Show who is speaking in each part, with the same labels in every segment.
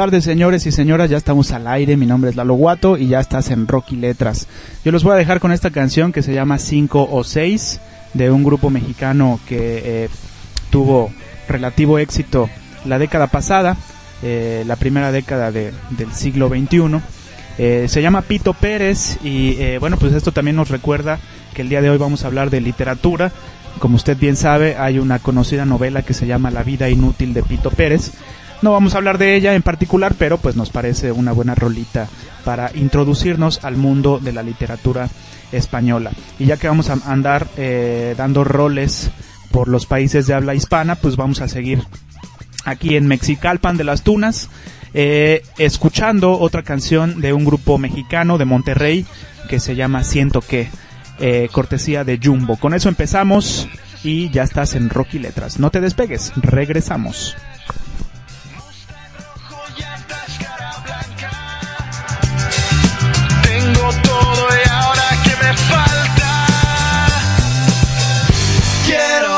Speaker 1: Tardes, señores y señoras. Ya estamos al aire. Mi nombre es Lalo Guato y ya estás en Rocky Letras. Yo los voy a dejar con esta canción que se llama 5 o 6 de un grupo mexicano que eh, tuvo relativo éxito la década pasada, eh, la primera década de, del siglo XXI. Eh, se llama Pito Pérez y bueno, pues esto también nos recuerda que el día de hoy vamos a hablar de literatura. Como usted bien sabe, hay una conocida novela que se llama La vida inútil de Pito Pérez no vamos a hablar de ella en particular, pero pues nos parece una buena rolita para introducirnos al mundo de la literatura española. Y ya que vamos a andar eh, dando roles por los países de habla hispana, pues vamos a seguir aquí en Mexicalpan de las Tunas, eh, escuchando otra canción de un grupo mexicano de Monterrey que se llama Siento que, eh, cortesía de Jumbo. Con eso empezamos y ya estás en Rocky Letras. No te despegues, regresamos. todo y ahora que me falta, quiero.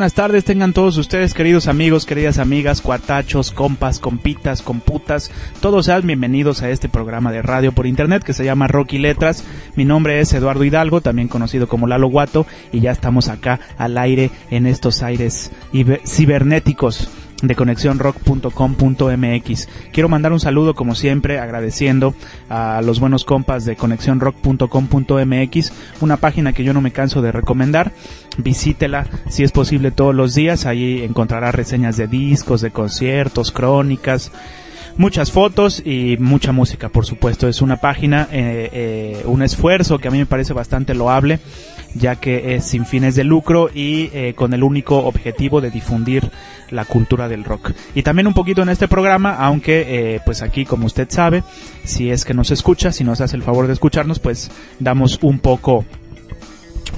Speaker 1: Buenas tardes, tengan todos ustedes, queridos amigos, queridas amigas, cuatachos, compas, compitas, computas, todos sean bienvenidos a este programa de radio por internet que se llama Rocky Letras. Mi nombre es Eduardo Hidalgo, también conocido como Lalo Guato, y ya estamos acá al aire en estos aires cibernéticos de conexiónrock.com.mx. Quiero mandar un saludo como siempre agradeciendo a los buenos compas de conexiónrock.com.mx, una página que yo no me canso de recomendar. Visítela si es posible todos los días, ahí encontrará reseñas de discos, de conciertos, crónicas, muchas fotos y mucha música, por supuesto. Es una página, eh, eh, un esfuerzo que a mí me parece bastante loable, ya que es sin fines de lucro y eh, con el único objetivo de difundir la cultura del rock. Y también un poquito en este programa, aunque pues aquí, como usted sabe, si es que nos escucha, si nos hace el favor de escucharnos, pues damos un poco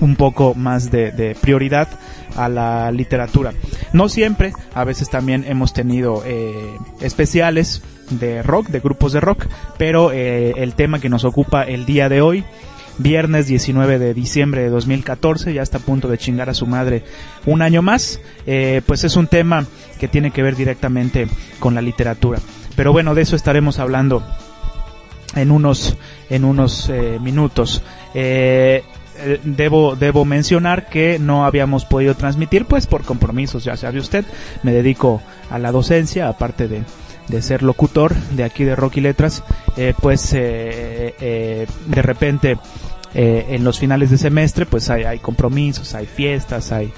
Speaker 1: un poco más de, prioridad a la literatura. No siempre, a veces también hemos tenido eh, especiales de rock, de grupos de rock, pero eh, el tema que nos ocupa el día de hoy, viernes 19 de diciembre de 2014, ya está a punto de chingar a su madre un año más, eh, pues es un tema que tiene que ver directamente con la literatura. Pero bueno, de eso estaremos hablando en unos, en unos minutos. Debo, debo mencionar que no habíamos podido transmitir, pues por compromisos, ya sabe usted, me dedico a la docencia, aparte de, de ser locutor de aquí de Rocky Letras, eh, pues eh, de repente en los finales de semestre pues hay, hay compromisos, hay fiestas, hay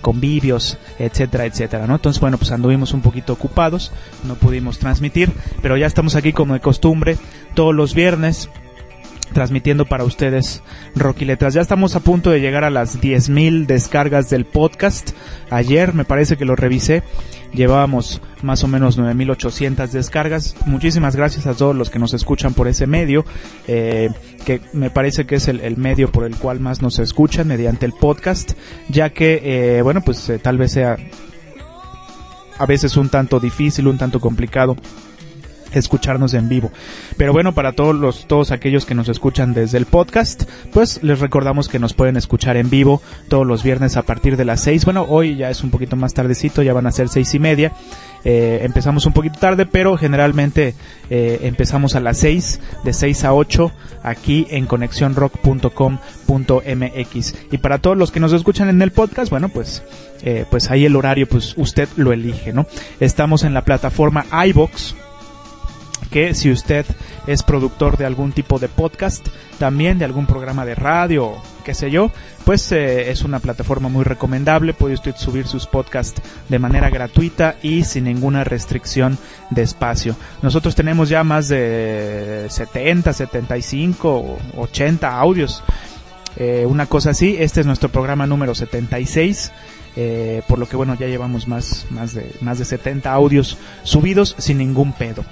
Speaker 1: convivios, etcétera, etcétera, ¿no? Entonces, bueno, pues anduvimos un poquito ocupados, no pudimos transmitir, pero ya estamos aquí como de costumbre todos los viernes transmitiendo para ustedes Rocky Letras. Ya estamos a punto de llegar a las 10.000 descargas del podcast. Ayer me parece que lo revisé. Llevábamos más o menos 9.800 descargas. Muchísimas gracias a todos los que nos escuchan por ese medio, eh, que me parece que es el, medio por el cual más nos escuchan mediante el podcast, ya que, eh, bueno, pues eh, tal vez sea a veces un tanto difícil, un tanto complicado escucharnos en vivo. Pero bueno, para todos los, todos aquellos que nos escuchan desde el podcast, pues les recordamos que nos pueden escuchar en vivo todos los viernes a partir de las 6. Bueno, hoy ya es un poquito más tardecito, ya van a ser seis y media. Eh, empezamos un poquito tarde, pero generalmente eh, empezamos a las 6, de 6 a 8, aquí en conexiónrock.com.mx. Y para todos los que nos escuchan en el podcast, bueno, pues, eh, pues ahí el horario, pues usted lo elige, ¿no? Estamos en la plataforma iBox que si usted es productor de algún tipo de podcast, también de algún programa de radio, qué sé yo, pues eh, es una plataforma muy recomendable, puede usted subir sus podcasts de manera gratuita y sin ninguna restricción de espacio. Nosotros tenemos ya más de 70, 75, 80 audios, eh, una cosa así, este es nuestro programa número 76. Eh, por lo que bueno ya llevamos más, más, de, más de 70 audios subidos sin ningún pedo.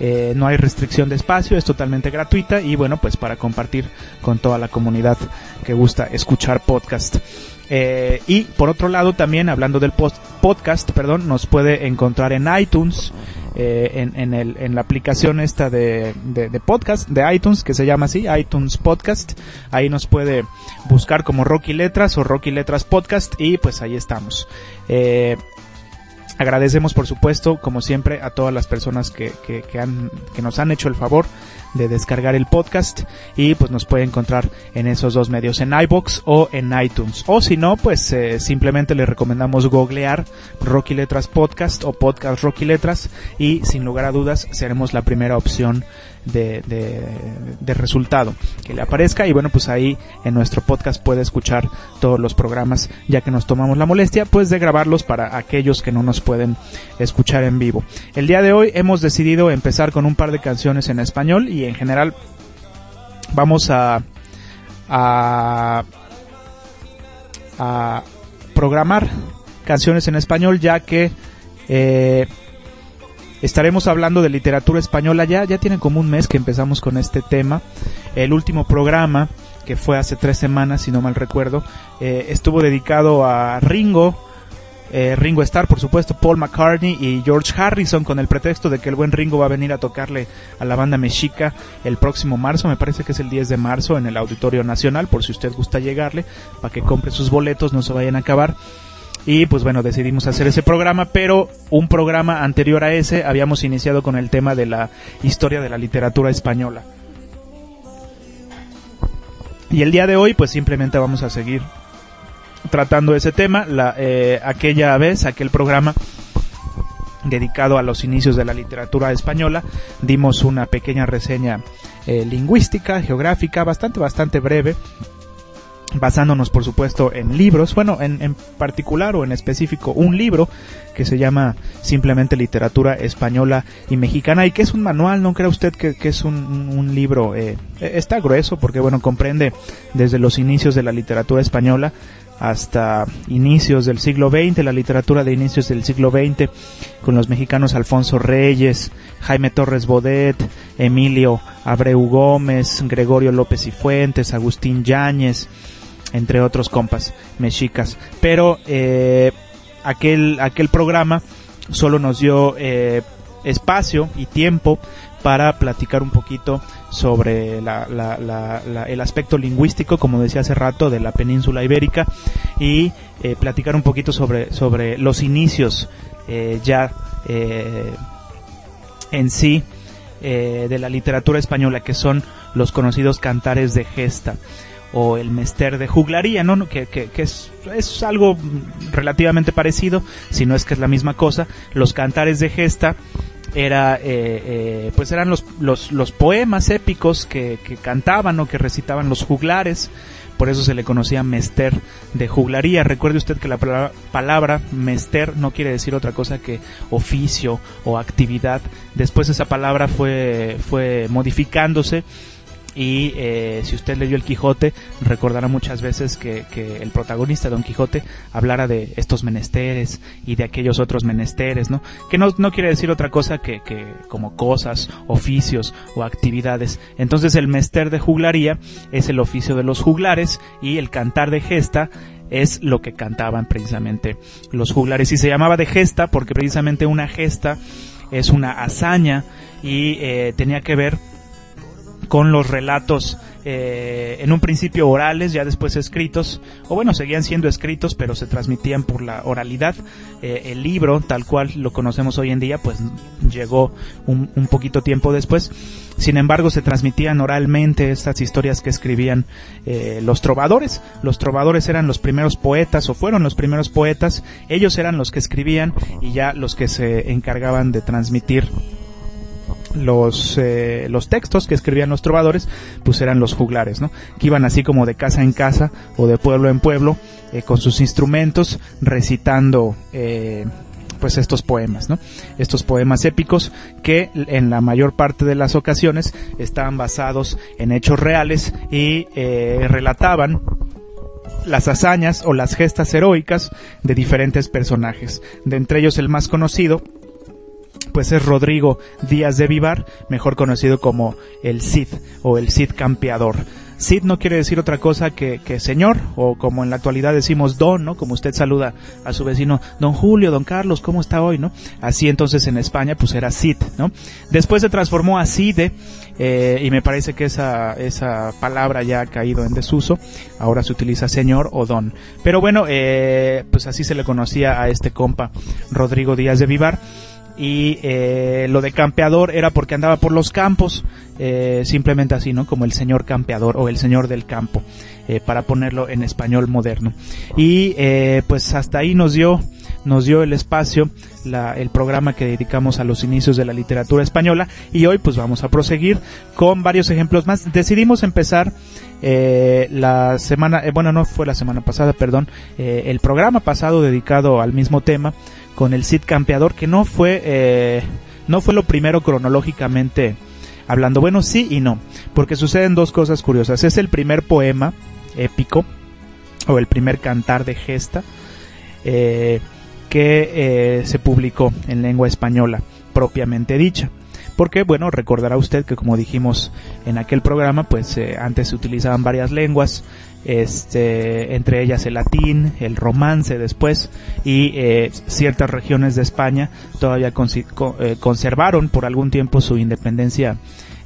Speaker 1: Eh, no hay restricción de espacio, es totalmente gratuita y bueno, pues para compartir con toda la comunidad que gusta escuchar podcast. Eh, y por otro lado también hablando del podcast, perdón, nos puede encontrar en iTunes, eh, en, el, en la aplicación esta de, de, podcast de iTunes que se llama así, iTunes Podcast. Ahí nos puede buscar como Rocky Letras o Rocky Letras Podcast y pues ahí estamos. Agradecemos, por supuesto, como siempre, a todas las personas que, que, que, han, que nos han hecho el favor de descargar el podcast y pues nos puede encontrar en esos dos medios, en iBox o en iTunes. O si no, pues eh, simplemente le recomendamos googlear Rocky Letras Podcast o Podcast Rocky Letras y sin lugar a dudas seremos la primera opción de, de, resultado que le aparezca. Y bueno pues ahí en nuestro podcast puede escuchar todos los programas ya que nos tomamos la molestia pues de grabarlos para aquellos que no nos pueden escuchar en vivo. El día de hoy hemos decidido empezar con un par de canciones en español y en general vamos a a, programar canciones en español ya que eh, Estaremos hablando de literatura española ya, ya tiene como un mes que empezamos con este tema. El último programa, que fue hace tres semanas, si no mal recuerdo, eh, estuvo dedicado a Ringo, eh, Ringo Starr, por supuesto, Paul McCartney y George Harrison con el pretexto de que el buen Ringo va a venir a tocarle a la banda mexica el próximo marzo, me parece que es el 10 de marzo en el Auditorio Nacional, por si usted gusta llegarle, para que compre sus boletos, no se vayan a acabar. Y pues bueno, decidimos hacer ese programa, pero un programa anterior a ese habíamos iniciado con el tema de la historia de la literatura española. Y el día de hoy pues simplemente vamos a seguir tratando ese tema. La, eh, aquella vez, aquel programa dedicado a los inicios de la literatura española, dimos una pequeña reseña eh, lingüística, geográfica, bastante, bastante breve, basándonos por supuesto en libros, bueno, en, en, particular o en específico un libro que se llama simplemente Literatura Española y Mexicana y que es un manual, no crea usted que, que es un, un libro, eh, está grueso porque bueno, comprende desde los inicios de la literatura española hasta inicios del siglo XX, la literatura de inicios del siglo XX, con los mexicanos Alfonso Reyes, Jaime Torres Bodet, Emilio Abreu Gómez, Gregorio López y Fuentes, Agustín Yáñez, entre otros compas mexicas. Pero eh, aquel, aquel programa solo nos dio eh, espacio y tiempo para platicar un poquito sobre la, la, la, el aspecto lingüístico, como decía hace rato, de la península ibérica y eh, platicar un poquito sobre, sobre los inicios ya en sí de la literatura española, que son los conocidos cantares de gesta o el mester de juglaría, ¿no? Que, que, que es, es, algo relativamente parecido, si no es que es la misma cosa. Los cantares de gesta era eh, eh, pues eran los, los, los poemas épicos que, que, cantaban o que recitaban los juglares por eso se le conocía mester de juglaría. Recuerde usted que la palabra, palabra mester no quiere decir otra cosa que oficio o actividad. Después esa palabra fue, fue modificándose y eh, si usted leyó el Quijote recordará muchas veces que, que, el protagonista Don Quijote hablara de estos menesteres y de aquellos otros menesteres, ¿no? Que no, no quiere decir otra cosa que, que como cosas, oficios o actividades. Entonces el mester de juglaría es el oficio de los juglares y el cantar de gesta es lo que cantaban precisamente los juglares y se llamaba de gesta porque precisamente una gesta es una hazaña y eh, tenía que ver con los relatos eh, en un principio orales, ya después escritos, o bueno, seguían siendo escritos, pero se transmitían por la oralidad. Eh, el libro, tal cual lo conocemos hoy en día, pues llegó un, un, poquito tiempo después. Sin embargo, se transmitían oralmente estas historias que escribían eh, los trovadores. Los trovadores eran los primeros poetas, o fueron los primeros poetas. Ellos eran los que escribían y ya los que se encargaban de transmitir los, eh, los textos que escribían los trovadores, pues eran los juglares, ¿no? Que iban así como de casa en casa o de pueblo en pueblo, eh, con sus instrumentos, recitando, eh, pues estos poemas, ¿no? Estos poemas épicos que en la mayor parte de las ocasiones estaban basados en hechos reales y eh, relataban las hazañas o las gestas heroicas de diferentes personajes. De entre ellos el más conocido pues es Rodrigo Díaz de Vivar, mejor conocido como el Cid o el Cid campeador. Cid no quiere decir otra cosa que, que, señor, o como en la actualidad decimos don, ¿no? Como usted saluda a su vecino, don Julio, don Carlos, ¿cómo está hoy, no? Así entonces en España pues era Cid, ¿no? Después se transformó a Cide, eh, y me parece que esa, esa palabra ya ha caído en desuso, ahora se utiliza señor o don. Pero bueno, eh, pues así se le conocía a este compa, Rodrigo Díaz de Vivar y eh, lo de campeador era porque andaba por los campos, eh, simplemente así, ¿no? Como el señor campeador o el señor del campo, eh, para ponerlo en español moderno. Y eh, pues hasta ahí nos dio, nos dio el espacio, la, el programa que dedicamos a los inicios de la literatura española y hoy pues vamos a proseguir con varios ejemplos más. Decidimos empezar eh, la semana, bueno no fue la semana pasada, perdón, el programa pasado dedicado al mismo tema con el Cid Campeador, que no fue, eh, no fue lo primero cronológicamente hablando. Bueno, sí y no, porque suceden dos cosas curiosas. Es el primer poema épico, o el primer cantar de gesta, eh, que eh, se publicó en lengua española, propiamente dicha. Porque bueno, recordará usted que como dijimos en aquel programa, pues eh, antes se utilizaban varias lenguas, este, entre ellas el latín, el romance después, y eh, ciertas regiones de España todavía eh, conservaron por algún tiempo su independencia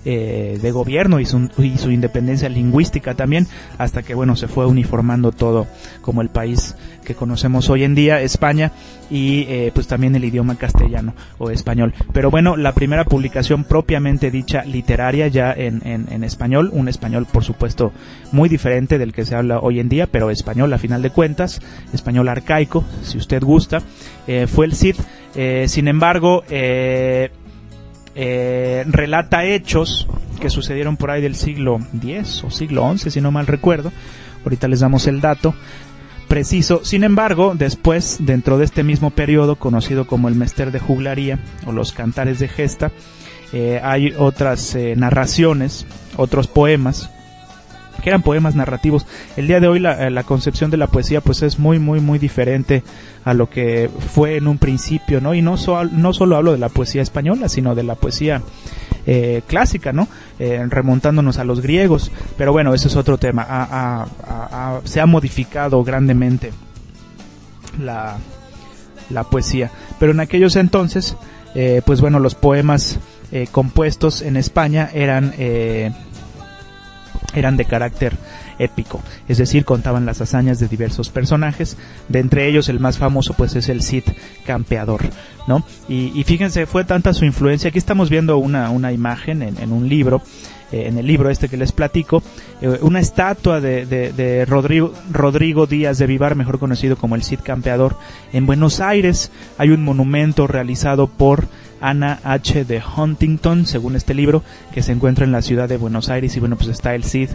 Speaker 1: eh, de gobierno y su, y su, independencia lingüística también, hasta que bueno, se fue uniformando todo como el país que conocemos hoy en día, España, y eh, pues también el idioma castellano o español. Pero bueno, la primera publicación propiamente dicha literaria ya en, español, un español por supuesto muy diferente del que se habla hoy en día, pero español a final de cuentas, español arcaico, si usted gusta, eh, fue el Cid. sin embargo, eh, eh, relata hechos que sucedieron por ahí del siglo X o siglo XI, si no mal recuerdo. Ahorita les damos el dato preciso. Sin embargo, después, dentro de este mismo periodo, conocido como el Mester de Juglaría o los Cantares de Gesta, eh, hay otras eh, narraciones, otros poemas que eran poemas narrativos. El día de hoy la, la, concepción de la poesía pues es muy muy muy diferente a lo que fue en un principio, ¿no? Y no, no solo hablo de la poesía española, sino de la poesía eh, clásica, ¿no? Eh, remontándonos a los griegos. Pero bueno, ese es otro tema. se ha modificado grandemente la, la poesía. Pero en aquellos entonces, eh, pues bueno, los poemas eh, compuestos en España eran eh, eran de carácter épico, es decir, contaban las hazañas de diversos personajes, de entre ellos el más famoso pues es el Cid campeador, ¿no? Y, fíjense, fue tanta su influencia, aquí estamos viendo una, una imagen en, un libro, eh, en el libro este que les platico, eh, una estatua de, de, Rodrigo, Rodrigo Díaz de Vivar, mejor conocido como el Cid campeador, en Buenos Aires hay un monumento realizado por Anna H. de Huntington, según este libro, que se encuentra en la ciudad de Buenos Aires y bueno, pues está el Cid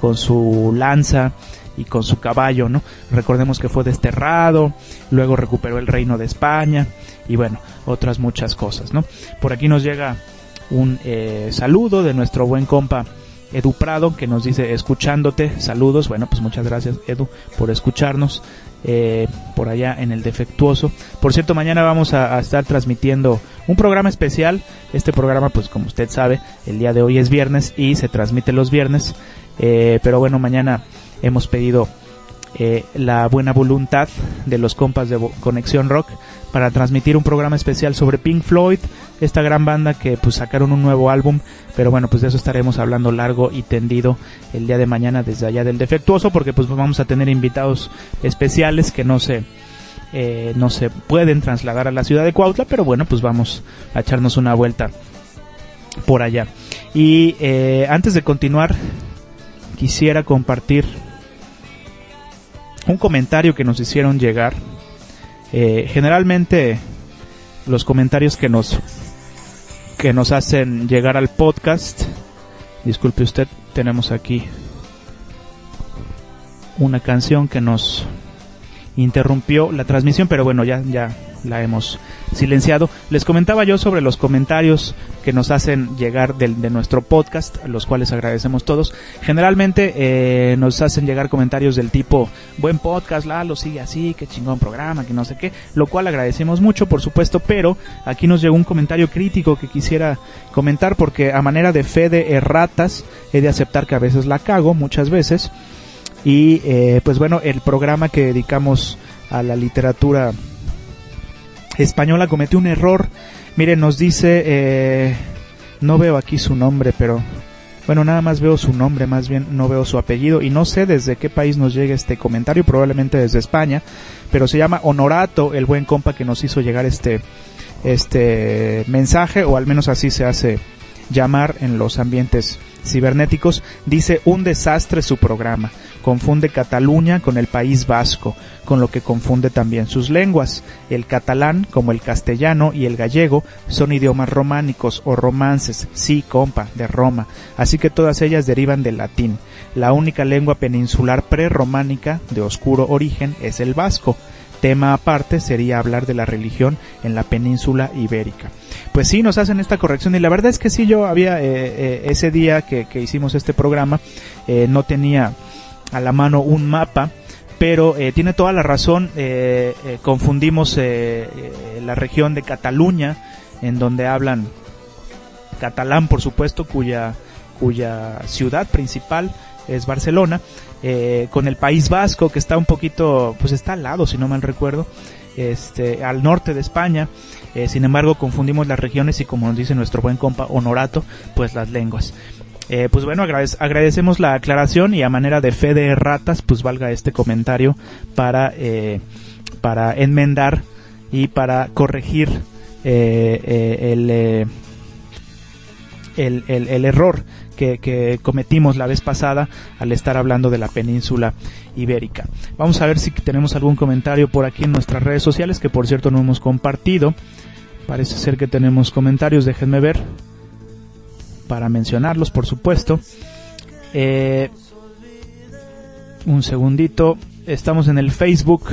Speaker 1: con su lanza y con su caballo, ¿no? Recordemos que fue desterrado, luego recuperó el reino de España y bueno, otras muchas cosas, ¿no? Por aquí nos llega un eh, saludo de nuestro buen compa Edu Prado que nos dice escuchándote, saludos, bueno pues muchas gracias Edu por escucharnos, eh, por allá en el defectuoso. Por cierto, mañana vamos a, estar transmitiendo un programa especial. Este programa, pues como usted sabe, el día de hoy es viernes y se transmite los viernes. Eh, pero bueno, mañana hemos pedido eh, la buena voluntad de los compas de Conexión Rock para transmitir un programa especial sobre Pink Floyd, esta gran banda que pues sacaron un nuevo álbum, pero bueno, pues de eso estaremos hablando largo y tendido el día de mañana desde allá del defectuoso, porque pues vamos a tener invitados especiales que no se eh, no se pueden trasladar a la ciudad de Cuautla, pero bueno, pues vamos a echarnos una vuelta por allá. Y eh, antes de continuar, quisiera compartir un comentario que nos hicieron llegar eh, generalmente los comentarios que nos que nos hacen llegar al podcast, disculpe usted, tenemos aquí una canción que nos interrumpió la transmisión, pero bueno, ya ya la hemos silenciado. Les comentaba yo sobre los comentarios que nos hacen llegar de, nuestro podcast, los cuales agradecemos todos. Generalmente eh, nos hacen llegar comentarios del tipo, buen podcast, Lalo, sigue así, qué chingón programa, que no sé qué, lo cual agradecemos mucho, por supuesto, pero aquí nos llegó un comentario crítico que quisiera comentar porque a manera de fe de erratas he de aceptar que a veces la cago, muchas veces. Y eh, pues bueno, el programa que dedicamos a la literatura española cometió un error. Miren, nos dice, eh, no veo aquí su nombre, pero bueno, nada más veo su nombre, más bien no veo su apellido y no sé desde qué país nos llega este comentario, probablemente desde España, pero se llama Honorato, el buen compa que nos hizo llegar este este mensaje o al menos así se hace llamar en los ambientes cibernéticos, dice un desastre su programa. Confunde Cataluña con el País Vasco, con lo que confunde también sus lenguas. El catalán, como el castellano y el gallego, son idiomas románicos o romances, sí, compa, de Roma, así que todas ellas derivan del latín. La única lengua peninsular prerrománica de oscuro origen es el vasco. Tema aparte sería hablar de la religión en la península ibérica. Pues sí, nos hacen esta corrección y la verdad es que sí, yo había eh, eh, ese día que, hicimos este programa, eh, no tenía a la mano un mapa, pero tiene toda la razón, confundimos la región de Cataluña, en donde hablan catalán, por supuesto, cuya, cuya ciudad principal es Barcelona, eh, con el País Vasco, que está un poquito, pues está al lado, si no mal recuerdo, este, al norte de España. Eh, sin embargo, confundimos las regiones y como nos dice nuestro buen compa Honorato, pues las lenguas. Eh, pues bueno, agradecemos la aclaración y a manera de fe de ratas, pues valga este comentario para, eh, para enmendar y para corregir el, el, el, error que, cometimos la vez pasada al estar hablando de la península ibérica. Vamos a ver si tenemos algún comentario por aquí en nuestras redes sociales, que por cierto no hemos compartido. Parece ser que tenemos comentarios, déjenme ver para mencionarlos, por supuesto. Eh, un segundito. Estamos en el Facebook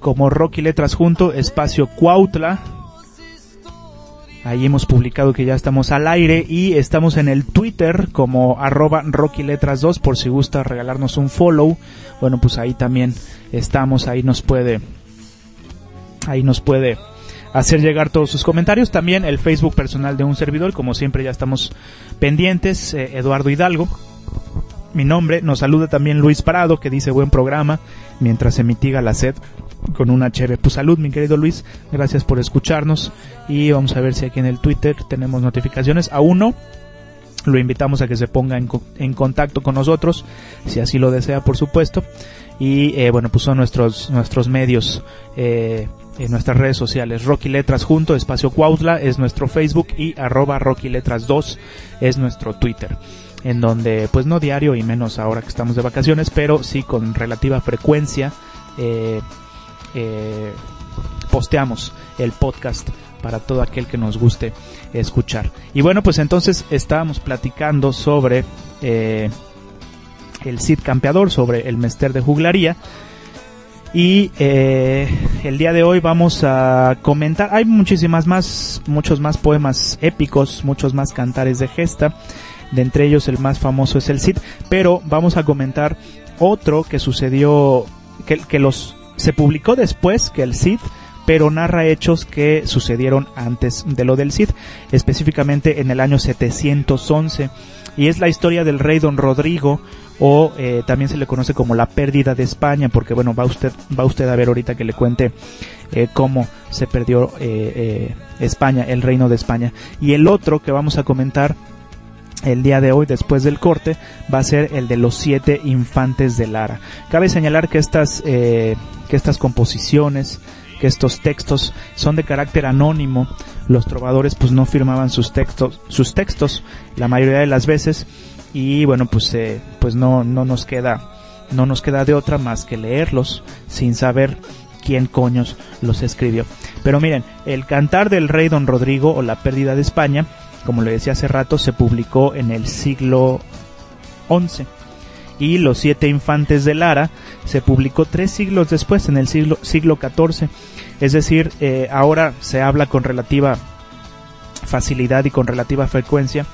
Speaker 1: como Rocky Letras Junto, espacio Cuautla. Ahí hemos publicado que ya estamos al aire y estamos en el Twitter como arroba Rocky Letras 2 por si gusta regalarnos un follow. Bueno, pues ahí también estamos, ahí nos puede, ahí nos puede hacer llegar todos sus comentarios. También el Facebook personal de un servidor, como siempre ya estamos pendientes, eh, Eduardo Hidalgo. Mi nombre, nos saluda también Luis Parado, que dice buen programa, mientras se mitiga la sed con una chévere. Pues salud, mi querido Luis, gracias por escucharnos y vamos a ver si aquí en el Twitter tenemos notificaciones. A uno, lo invitamos a que se ponga en, contacto con nosotros, si así lo desea, por supuesto. Y eh, bueno, pues son nuestros, nuestros medios eh, en nuestras redes sociales. Rocky Letras junto, espacio Cuautla es nuestro Facebook y arroba Rocky Letras 2 es nuestro Twitter. En donde, pues no diario y menos ahora que estamos de vacaciones, pero sí con relativa frecuencia eh, eh, posteamos el podcast para todo aquel que nos guste escuchar. Y bueno, pues entonces estábamos platicando sobre eh, el Cid Campeador, sobre el Mester de Juglaría. Y eh, el día de hoy vamos a comentar, hay muchísimas más, muchos más poemas épicos, muchos más cantares de gesta, de entre ellos el más famoso es el Cid, pero vamos a comentar otro que sucedió, que, que los, se publicó después que el Cid, pero narra hechos que sucedieron antes de lo del Cid, específicamente en el año 711, y es la historia del rey don Rodrigo, o eh, también se le conoce como la pérdida de España, porque bueno, va usted, va usted a ver ahorita que le cuente eh, cómo se perdió eh, España, el reino de España. Y el otro que vamos a comentar el día de hoy, después del corte, va a ser el de los siete infantes de Lara. Cabe señalar que estas, que estas composiciones, que estos textos son de carácter anónimo. Los trovadores pues no firmaban sus textos, sus textos la mayoría de las veces y bueno pues eh, pues no no nos queda no nos queda de otra más que leerlos sin saber quién coños los escribió. Pero miren, el cantar del rey don Rodrigo o la pérdida de España, como le decía hace rato, se publicó en el siglo XI. Y Los siete infantes de Lara se publicó tres siglos después, en el siglo, siglo XIV. Es decir, eh, ahora se habla con relativa facilidad y con relativa frecuencia,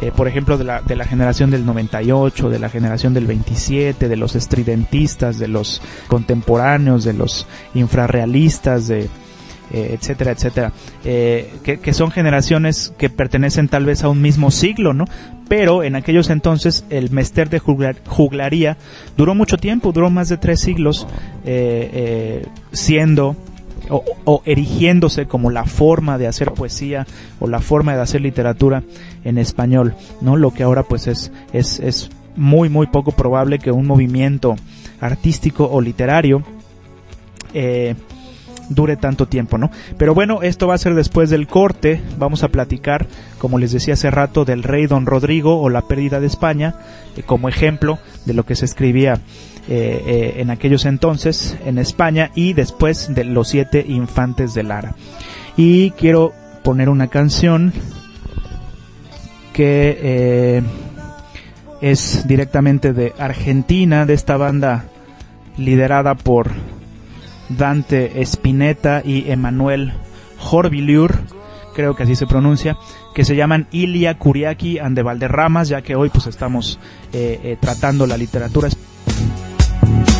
Speaker 1: eh, por ejemplo, de la, de la generación del 98, de la generación del 27, de los estridentistas, de los contemporáneos, de los infrarrealistas, de, eh, etcétera, etcétera, que, son generaciones que pertenecen tal vez a un mismo siglo, ¿no? Pero en aquellos entonces el mester de juglaría duró mucho tiempo, duró más de tres siglos, siendo o, erigiéndose como la forma de hacer poesía o la forma de hacer literatura en español, ¿no? Lo que ahora pues es, es, es muy muy poco probable que un movimiento artístico o literario eh, dure tanto tiempo, ¿no? Pero bueno, esto va a ser después del corte. Vamos a platicar, como les decía hace rato, del rey Don Rodrigo o la pérdida de España, eh, como ejemplo de lo que se escribía eh, eh, en aquellos entonces en España y después de los siete infantes de Lara. Y quiero poner una canción que eh, es directamente de Argentina, de esta banda liderada por Dante Spinetta y Emanuel Jorviliur, creo que así se pronuncia, que se llaman Ilia Curiaki and de Valderramas, ya que hoy pues estamos tratando la literatura
Speaker 2: Bye.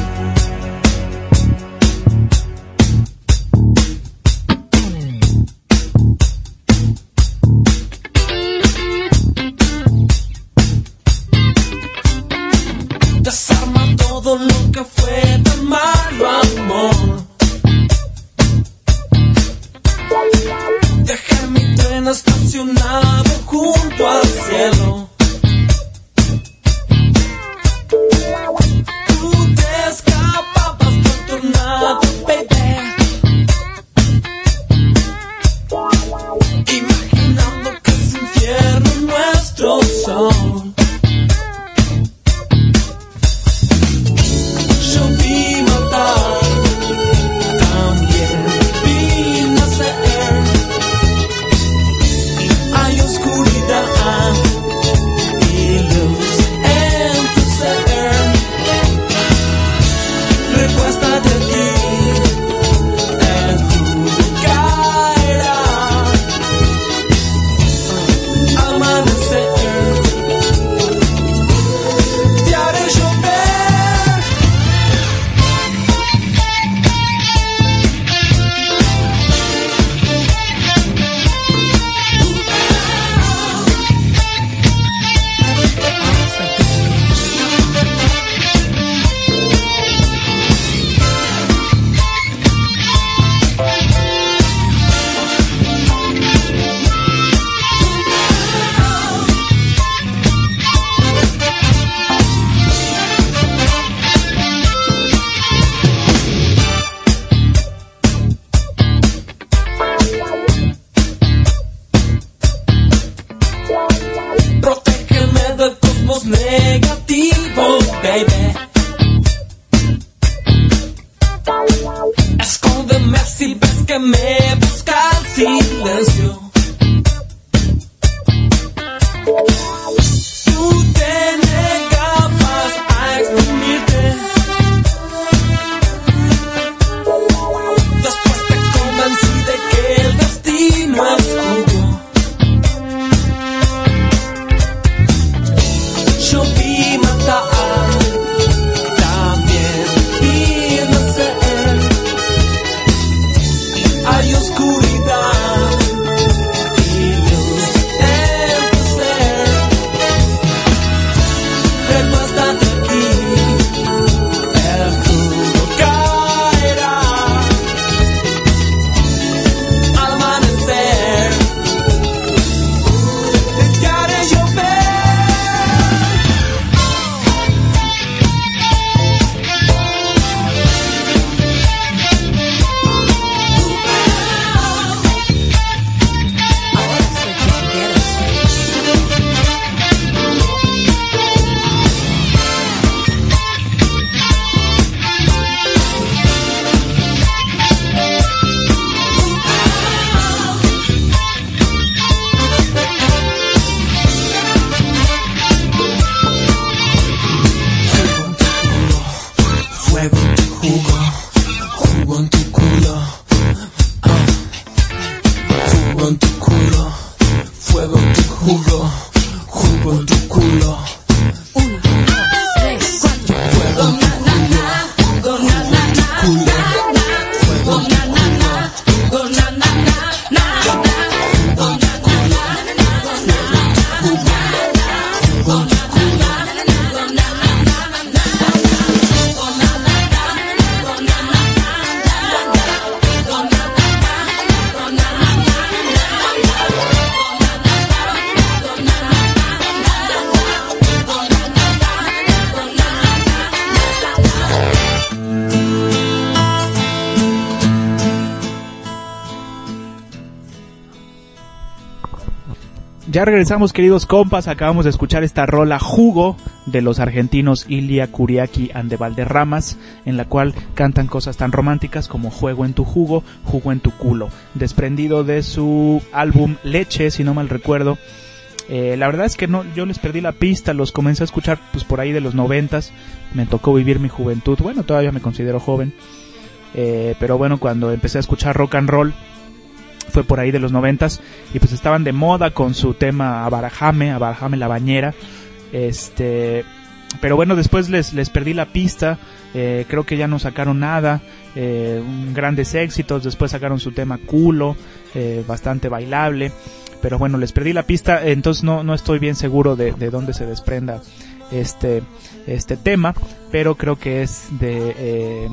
Speaker 1: Ya regresamos queridos compas, acabamos de escuchar esta rola Jugo de los argentinos Ilia Kuriaki and de Valderramas, en la cual cantan cosas tan románticas como Juego en tu jugo, Jugo en tu culo, desprendido de su álbum Leche, si no mal recuerdo. Eh, la verdad es que no, yo les perdí la pista, los comencé a escuchar pues por ahí de los noventas, me tocó vivir mi juventud, bueno todavía me considero joven, eh, pero bueno cuando empecé a escuchar rock and roll fue por ahí de los noventas y pues estaban de moda con su tema Abarajame, Abarajame la bañera, este, pero bueno después les, les perdí la pista, eh, creo que ya no sacaron nada, eh, grandes éxitos, después sacaron su tema culo, eh, bastante bailable, pero bueno les perdí la pista, entonces no, no estoy bien seguro de, de dónde se desprenda este, este tema, pero creo que es de,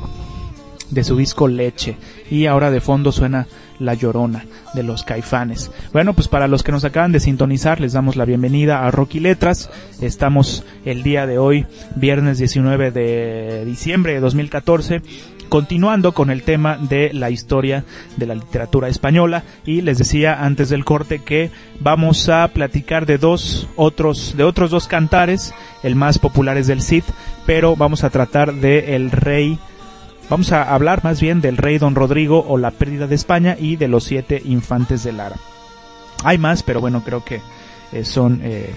Speaker 1: de su disco Leche. Y ahora de fondo suena La Llorona de los Caifanes. Bueno, pues para los que nos acaban de sintonizar, les damos la bienvenida a Rocky Letras. Estamos el día de hoy, viernes 19 de diciembre de 2014 continuando con el tema de la historia de la literatura española y les decía antes del corte que vamos a platicar de dos otros de otros dos cantares el más popular es del Cid pero vamos a tratar de el rey vamos a hablar más bien del rey don Rodrigo o la pérdida de España y de los siete infantes de Lara hay más pero bueno creo que eh, son eh,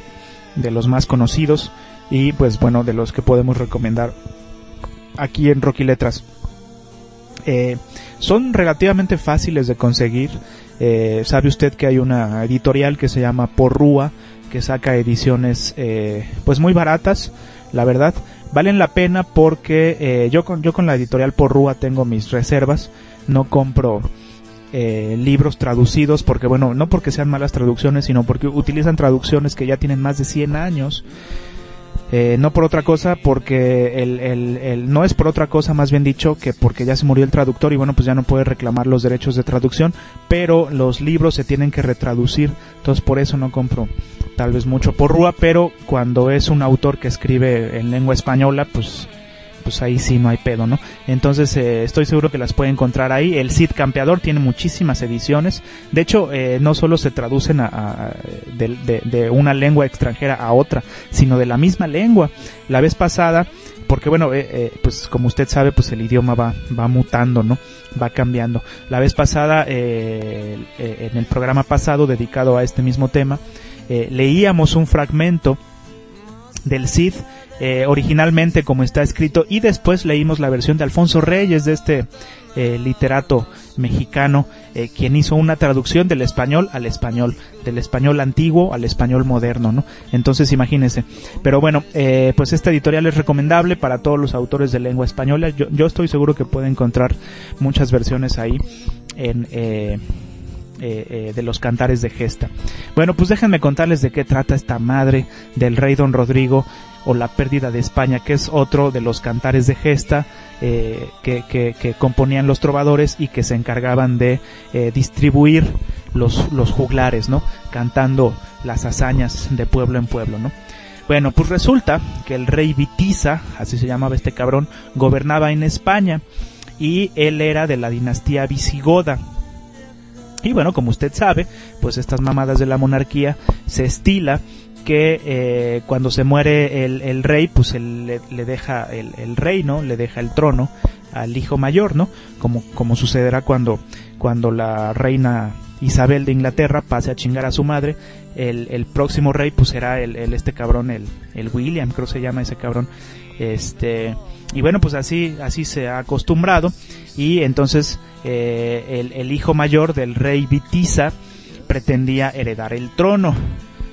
Speaker 1: de los más conocidos y pues bueno de los que podemos recomendar aquí en Rocky Letras eh, son relativamente fáciles de conseguir. Eh, sabe usted que hay una editorial que se llama Porrúa que saca ediciones pues muy baratas, la verdad. Valen la pena porque yo, con, yo con la editorial Porrúa tengo mis reservas. No compro libros traducidos porque bueno, no porque sean malas traducciones, sino porque utilizan traducciones que ya tienen más de 100 años eh, no por otra cosa, porque el, el, el, no es por otra cosa, más bien dicho, que porque ya se murió el traductor y bueno, pues ya no puede reclamar los derechos de traducción, pero los libros se tienen que retraducir, entonces por eso no compro tal vez mucho por Rúa, pero cuando es un autor que escribe en lengua española, pues pues ahí sí no hay pedo, ¿no? Entonces eh, estoy seguro que las puede encontrar ahí. El Cid Campeador tiene muchísimas ediciones. De hecho, eh, no solo se traducen a, de, una lengua extranjera a otra, sino de la misma lengua. La vez pasada, porque bueno, eh, pues como usted sabe, pues el idioma va, va mutando, ¿no? Va cambiando. La vez pasada, en el programa pasado dedicado a este mismo tema, leíamos un fragmento del Cid eh, originalmente como está escrito y después leímos la versión de Alfonso Reyes de este eh, literato mexicano eh, quien hizo una traducción del español al español del español antiguo al español moderno no entonces imagínense. Pero bueno pues esta editorial es recomendable para todos los autores de lengua española. Yo, yo estoy seguro que puede encontrar muchas versiones ahí en de los cantares de gesta. Bueno, pues déjenme contarles de qué trata esta madre del rey don Rodrigo o La pérdida de España, que es otro de los cantares de gesta eh, que, componían los trovadores y que se encargaban de eh, distribuir los, los juglares, ¿no? Cantando las hazañas de pueblo en pueblo, ¿no? Bueno, pues resulta que el rey Vitiza, así se llamaba este cabrón, gobernaba en España y él era de la dinastía visigoda. Y bueno, como usted sabe, pues estas mamadas de la monarquía se estila que eh, cuando se muere el, rey, pues él, le, deja el, el, reino, le deja el trono al hijo mayor, ¿no? Como, como sucederá cuando, cuando la reina Isabel de Inglaterra pase a chingar a su madre, el, el próximo rey pues será el, el, este cabrón, el, el William, creo se llama ese cabrón, este, y bueno pues así, así se ha acostumbrado, y entonces eh, el, el hijo mayor del rey Vitiza pretendía heredar el trono,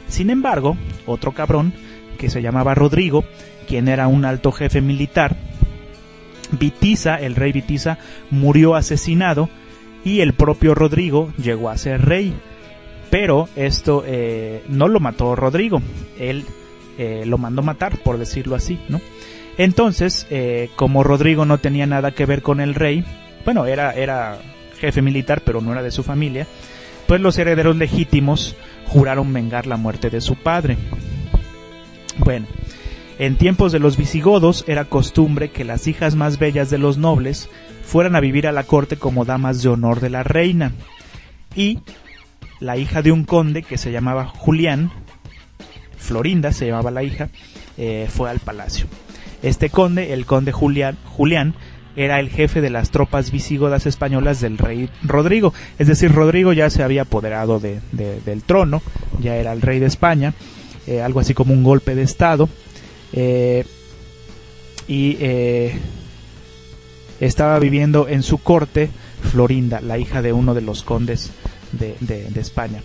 Speaker 1: sin embargo, otro cabrón, que se llamaba Rodrigo, quien era un alto jefe militar, Vitiza, el rey Vitiza, murió asesinado y el propio Rodrigo llegó a ser rey. Pero esto eh, no lo mató Rodrigo, él eh, lo mandó matar, por decirlo así, ¿no? Entonces, eh, como Rodrigo no tenía nada que ver con el rey, bueno, era, era jefe militar, pero no era de su familia, pues los herederos legítimos juraron vengar la muerte de su padre. Bueno, en tiempos de los visigodos era costumbre que las hijas más bellas de los nobles fueran a vivir a la corte como damas de honor de la reina. Y la hija de un conde que se llamaba Julián, Florinda se llamaba la hija, eh, fue al palacio. Este conde, el conde Julián, Julián, era el jefe de las tropas visigodas españolas del rey Rodrigo. Es decir, Rodrigo ya se había apoderado de, del trono, ya era el rey de España, eh, algo así como un golpe de estado. Eh, y eh, estaba viviendo en su corte Florinda, la hija de uno de los condes de, de España.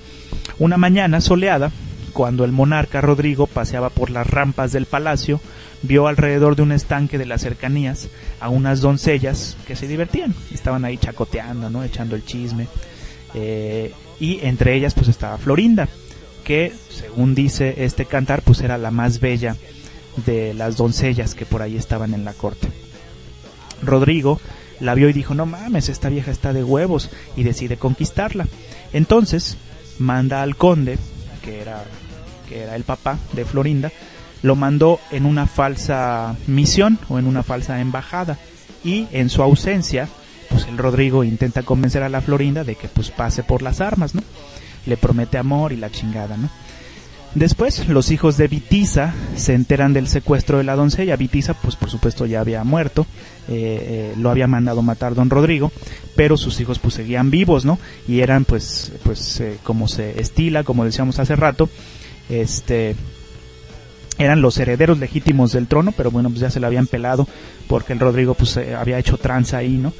Speaker 1: Una mañana soleada, cuando el monarca Rodrigo paseaba por las rampas del palacio, vio alrededor de un estanque de las cercanías a unas doncellas que se divertían, estaban ahí chacoteando, ¿no? echando el chisme, eh, y entre ellas pues estaba Florinda, que según dice este cantar pues era la más bella de las doncellas que por ahí estaban en la corte. Rodrigo la vio y dijo, no mames, esta vieja está de huevos y decide conquistarla. Entonces manda al conde, que era, que era el papá de Florinda, lo mandó en una falsa misión o en una falsa embajada y en su ausencia, pues el Rodrigo intenta convencer a la Florinda de que pues pase por las armas, ¿no? Le promete amor y la chingada, ¿no? Después, los hijos de Vitiza se enteran del secuestro de la doncella. Vitiza, pues por supuesto ya había muerto, eh, eh, lo había mandado matar don Rodrigo, pero sus hijos pues seguían vivos, ¿no? Y eran pues, pues eh, como se estila, como decíamos hace rato, este, eran los herederos legítimos del trono, pero bueno, pues ya se lo habían pelado porque el Rodrigo pues había hecho tranza ahí, ¿no?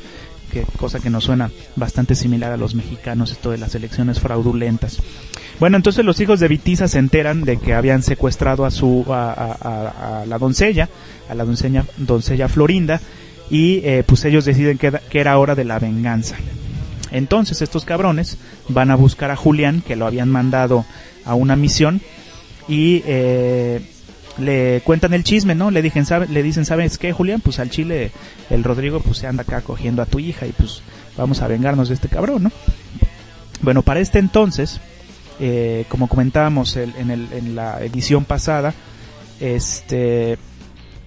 Speaker 1: Que, cosa que nos suena bastante similar a los mexicanos, esto de las elecciones fraudulentas. Bueno, entonces los hijos de Vitiza se enteran de que habían secuestrado a su a, la doncella, a la doncella, doncella Florinda, y eh, pues ellos deciden que, era hora de la venganza. Entonces estos cabrones van a buscar a Julián, que lo habían mandado a una misión, y eh, le cuentan el chisme, ¿no? Le, dicen, le dicen, ¿sabes qué, Julián? Pues al Chile el Rodrigo pues se anda acá cogiendo a tu hija y pues vamos a vengarnos de este cabrón, ¿no? Bueno, para este entonces, eh, como comentábamos en, la edición pasada, este,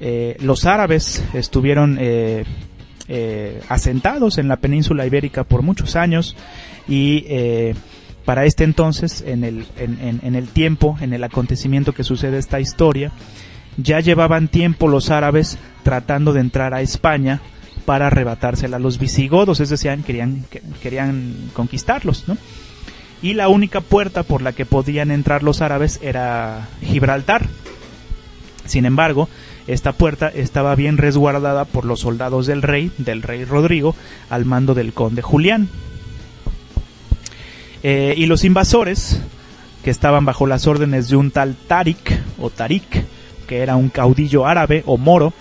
Speaker 1: eh, los árabes estuvieron eh, asentados en la península ibérica por muchos años y para este entonces, en el, en, el tiempo, en el acontecimiento que sucede esta historia, ya llevaban tiempo los árabes tratando de entrar a España para arrebatársela a los visigodos, es decir, querían, querían conquistarlos, ¿no? y la única puerta por la que podían entrar los árabes era Gibraltar. Sin embargo, esta puerta estaba bien resguardada por los soldados del rey, del rey Rodrigo, al mando del conde Julián. Eh, y los invasores, que estaban bajo las órdenes de un tal Tarik o Tarik, que era un caudillo árabe o moro,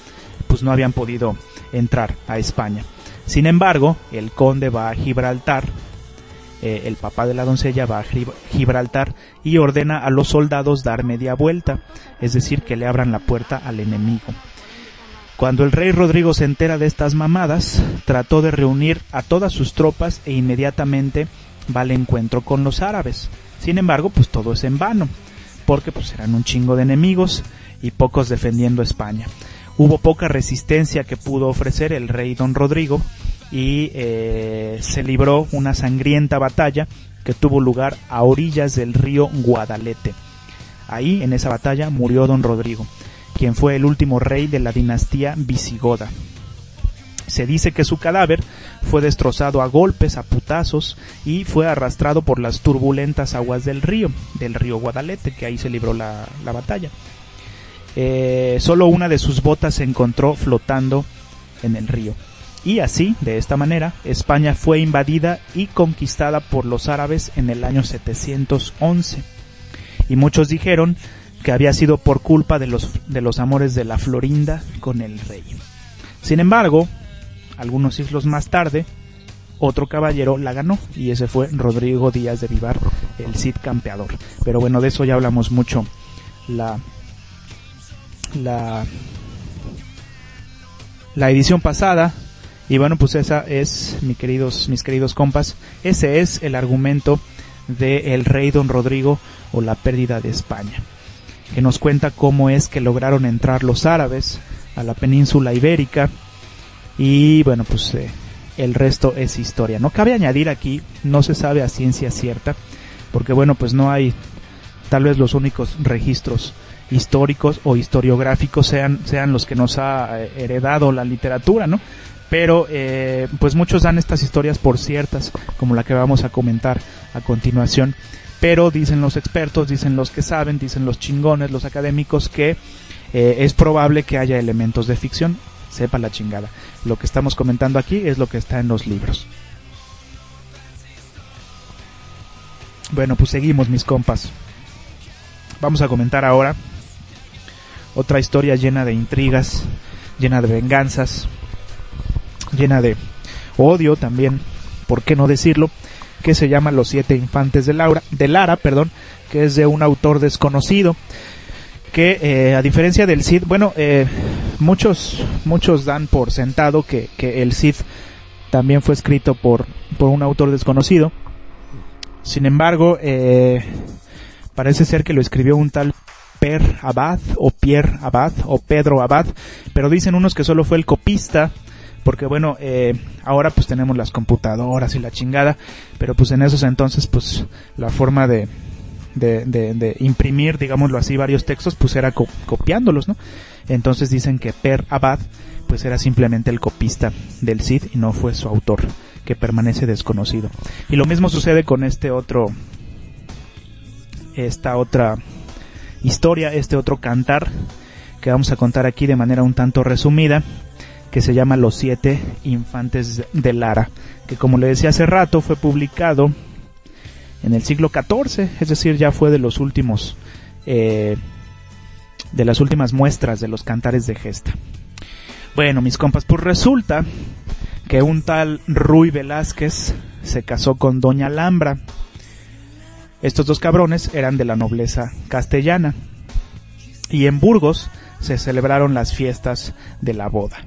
Speaker 1: pues no habían podido entrar a España. Sin embargo, el conde va a Gibraltar eh, el papá de la doncella va a Gibraltar y ordena a los soldados dar media vuelta, es decir, que le abran la puerta al enemigo. Cuando el rey Rodrigo se entera de estas mamadas, trató de reunir a todas sus tropas e inmediatamente va al encuentro con los árabes. Sin embargo, pues todo es en vano, porque pues eran un chingo de enemigos y pocos defendiendo España. Hubo poca resistencia que pudo ofrecer el rey don Rodrigo y eh, se libró una sangrienta batalla que tuvo lugar a orillas del río Guadalete. Ahí, en esa batalla, murió don Rodrigo, quien fue el último rey de la dinastía visigoda. Se dice que su cadáver fue destrozado a golpes, a putazos, y fue arrastrado por las turbulentas aguas del río, del río Guadalete, que ahí se libró la, batalla. Eh, solo una de sus botas se encontró flotando en el río. Y así, de esta manera, España fue invadida y conquistada por los árabes en el año 711. Y muchos dijeron que había sido por culpa de los, de los amores de la Florinda con el rey. Sin embargo, algunos siglos más tarde, otro caballero la ganó y ese fue Rodrigo Díaz de Vivar, el Cid campeador. Pero bueno, de eso ya hablamos mucho la la edición pasada y bueno, pues esa es, mis queridos, mis queridos compas, ese es el argumento de el rey don Rodrigo o la pérdida de España, que nos cuenta cómo es que lograron entrar los árabes a la península ibérica y bueno, pues eh, el resto es historia. No cabe añadir aquí, no se sabe a ciencia cierta, porque bueno, pues no hay tal vez los únicos registros históricos o historiográficos sean, sean los que nos ha eh, heredado la literatura, ¿no? pero eh, pues muchos dan estas historias por ciertas, como la que vamos a comentar a continuación. Pero dicen los expertos, dicen los que saben, dicen los chingones, los académicos, que eh, es probable que haya elementos de ficción. Sepa la chingada. Lo que estamos comentando aquí es lo que está en los libros. Bueno, pues seguimos mis compas. Vamos a comentar ahora otra historia llena de intrigas, llena de venganzas, llena de odio también, ¿por qué no decirlo? Que se llama Los siete infantes de, Laura, de Lara, perdón, que es de un autor desconocido, que eh, a diferencia del Cid, bueno, eh, muchos, muchos dan por sentado que, que el Cid también fue escrito por, por un autor desconocido. Sin embargo, eh, parece ser que lo escribió un tal Per Abad o Pierre Abad o Pedro Abad, pero dicen unos que solo fue el copista porque bueno, eh, ahora pues tenemos las computadoras y la chingada, pero pues en esos entonces pues la forma de, de, de, imprimir, digámoslo así, varios textos pues era copiándolos, ¿no? Entonces dicen que Per Abad pues era simplemente el copista del Cid y no fue su autor, que permanece desconocido. Y lo mismo sucede con este otro, esta otra historia, este otro cantar que vamos a contar aquí de manera un tanto resumida que se llama Los siete infantes de Lara, que como le decía hace rato fue publicado en el siglo XIV, es decir, ya fue de los últimos, eh, de las últimas muestras de los cantares de gesta. Bueno, mis compas, pues resulta que un tal Ruy Velázquez se casó con Doña Alhambra. Estos dos cabrones eran de la nobleza castellana. Y en Burgos se celebraron las fiestas de la boda.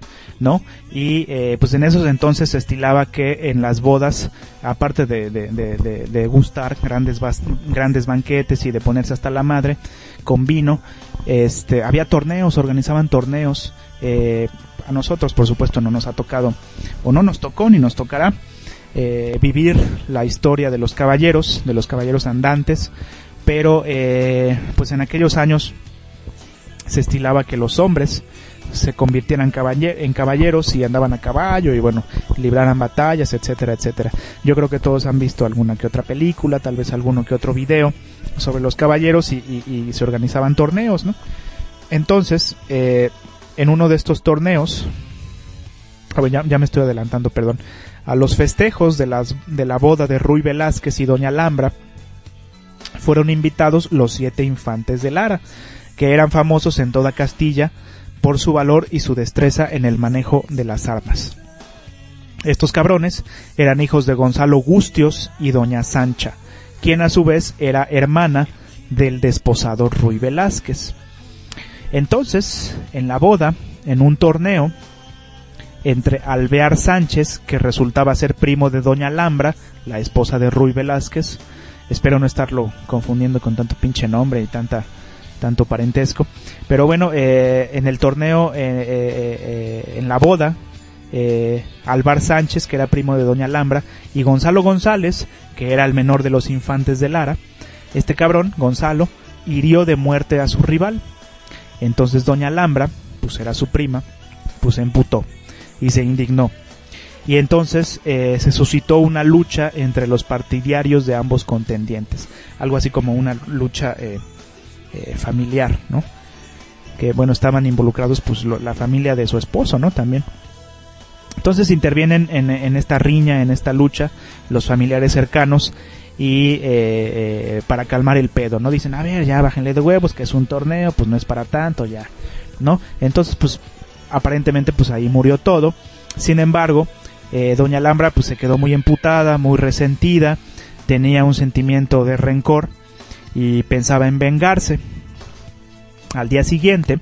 Speaker 1: ¿No? Y eh, pues en esos entonces se estilaba que en las bodas, aparte de, de, gustar grandes, grandes banquetes y de ponerse hasta la madre con vino, este, había torneos, organizaban torneos. Eh, a nosotros, por supuesto, no nos ha tocado, o no nos tocó ni nos tocará, eh, vivir la historia de los caballeros, de los caballeros andantes, pero pues en aquellos años se estilaba que los hombres se convirtieran en caballeros y andaban a caballo y bueno, libraran batallas, etcétera, etcétera. Yo creo que todos han visto alguna que otra película, tal vez alguno que otro video sobre los caballeros y, se organizaban torneos, ¿no? Entonces, eh, en uno de estos torneos, ya, ya, me estoy adelantando, perdón, a los festejos de, las, de la boda de Ruy Velázquez y Doña Alhambra, fueron invitados los siete infantes de Lara, que eran famosos en toda Castilla por su valor y su destreza en el manejo de las armas. Estos cabrones eran hijos de Gonzalo Gustios y doña Sancha, quien a su vez era hermana del desposado Ruy Velázquez. Entonces, en la boda, en un torneo, entre Alvear Sánchez, que resultaba ser primo de Doña Alhambra, la esposa de Ruy Velázquez, espero no estarlo confundiendo con tanto pinche nombre y tanta tanto parentesco. Pero bueno, eh, en el torneo, eh, eh, en la boda, Alvar Sánchez, que era primo de Doña Alhambra, y Gonzalo González, que era el menor de los infantes de Lara, este cabrón, Gonzalo, hirió de muerte a su rival. Entonces Doña Alhambra, pues era su prima, pues se emputó y se indignó. Y entonces se suscitó una lucha entre los partidarios de ambos contendientes. Algo así como una lucha eh, familiar, ¿no? Que bueno, estaban involucrados pues la familia de su esposo, ¿no? También. Entonces intervienen en, esta riña, en esta lucha, los familiares cercanos y eh, eh, para calmar el pedo, ¿no? Dicen, a ver, ya bájenle de huevos, que es un torneo, pues no es para tanto, ya, ¿no? Entonces, pues aparentemente pues ahí murió todo. Sin embargo, Doña Alhambra pues se quedó muy emputada, muy resentida, tenía un sentimiento de rencor y pensaba en vengarse. Al día siguiente,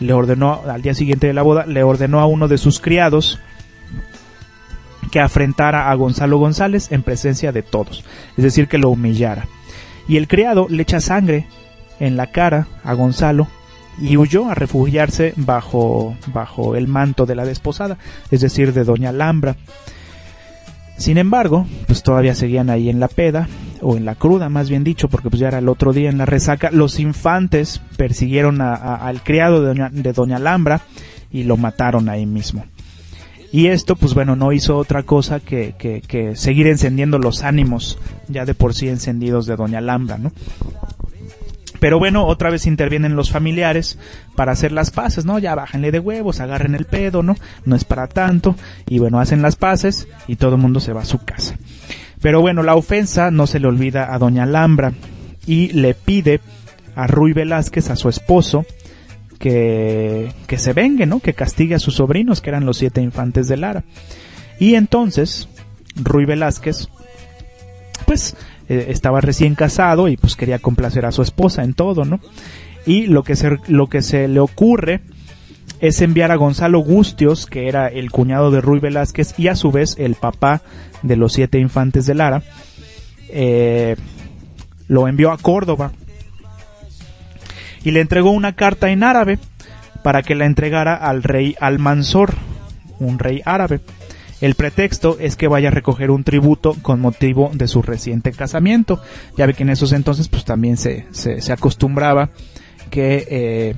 Speaker 1: le ordenó, al día siguiente de la boda, le ordenó a uno de sus criados que afrentara a Gonzalo González en presencia de todos, es decir, que lo humillara. Y el criado le echa sangre en la cara a Gonzalo y huyó a refugiarse bajo, bajo el manto de la desposada, es decir, de Doña Alhambra. Sin embargo, pues todavía seguían ahí en la peda, o en la cruda más bien dicho, porque pues ya era el otro día en la resaca, los infantes persiguieron al criado de Doña, de Doña Alhambra y lo mataron ahí mismo. Y esto, pues bueno, no hizo otra cosa que, que, que seguir encendiendo los ánimos ya de por sí encendidos de Doña Alhambra, ¿no? Pero bueno, otra vez intervienen los familiares para hacer las paces, ¿no? Ya bájenle de huevos, agarren el pedo, ¿no? No es para tanto. Y bueno, hacen las paces y todo el mundo se va a su casa. Pero bueno, la ofensa no se le olvida a doña Alhambra y le pide a Ruy Velázquez, a su esposo, que, que se vengue, ¿no? Que castigue a sus sobrinos, que eran los siete infantes de Lara. Y entonces, Ruy Velázquez, pues eh, estaba recién casado y pues quería complacer a su esposa en todo, ¿no? Y lo que se, lo que se le ocurre es enviar a Gonzalo Gustios, que era el cuñado de Ruy Velázquez y a su vez el papá de los siete infantes de Lara, eh, lo envió a Córdoba y le entregó una carta en árabe para que la entregara al rey Almanzor, un rey árabe. El pretexto es que vaya a recoger un tributo con motivo de su reciente casamiento. Ya ve que en esos entonces pues también se, se, acostumbraba que, eh,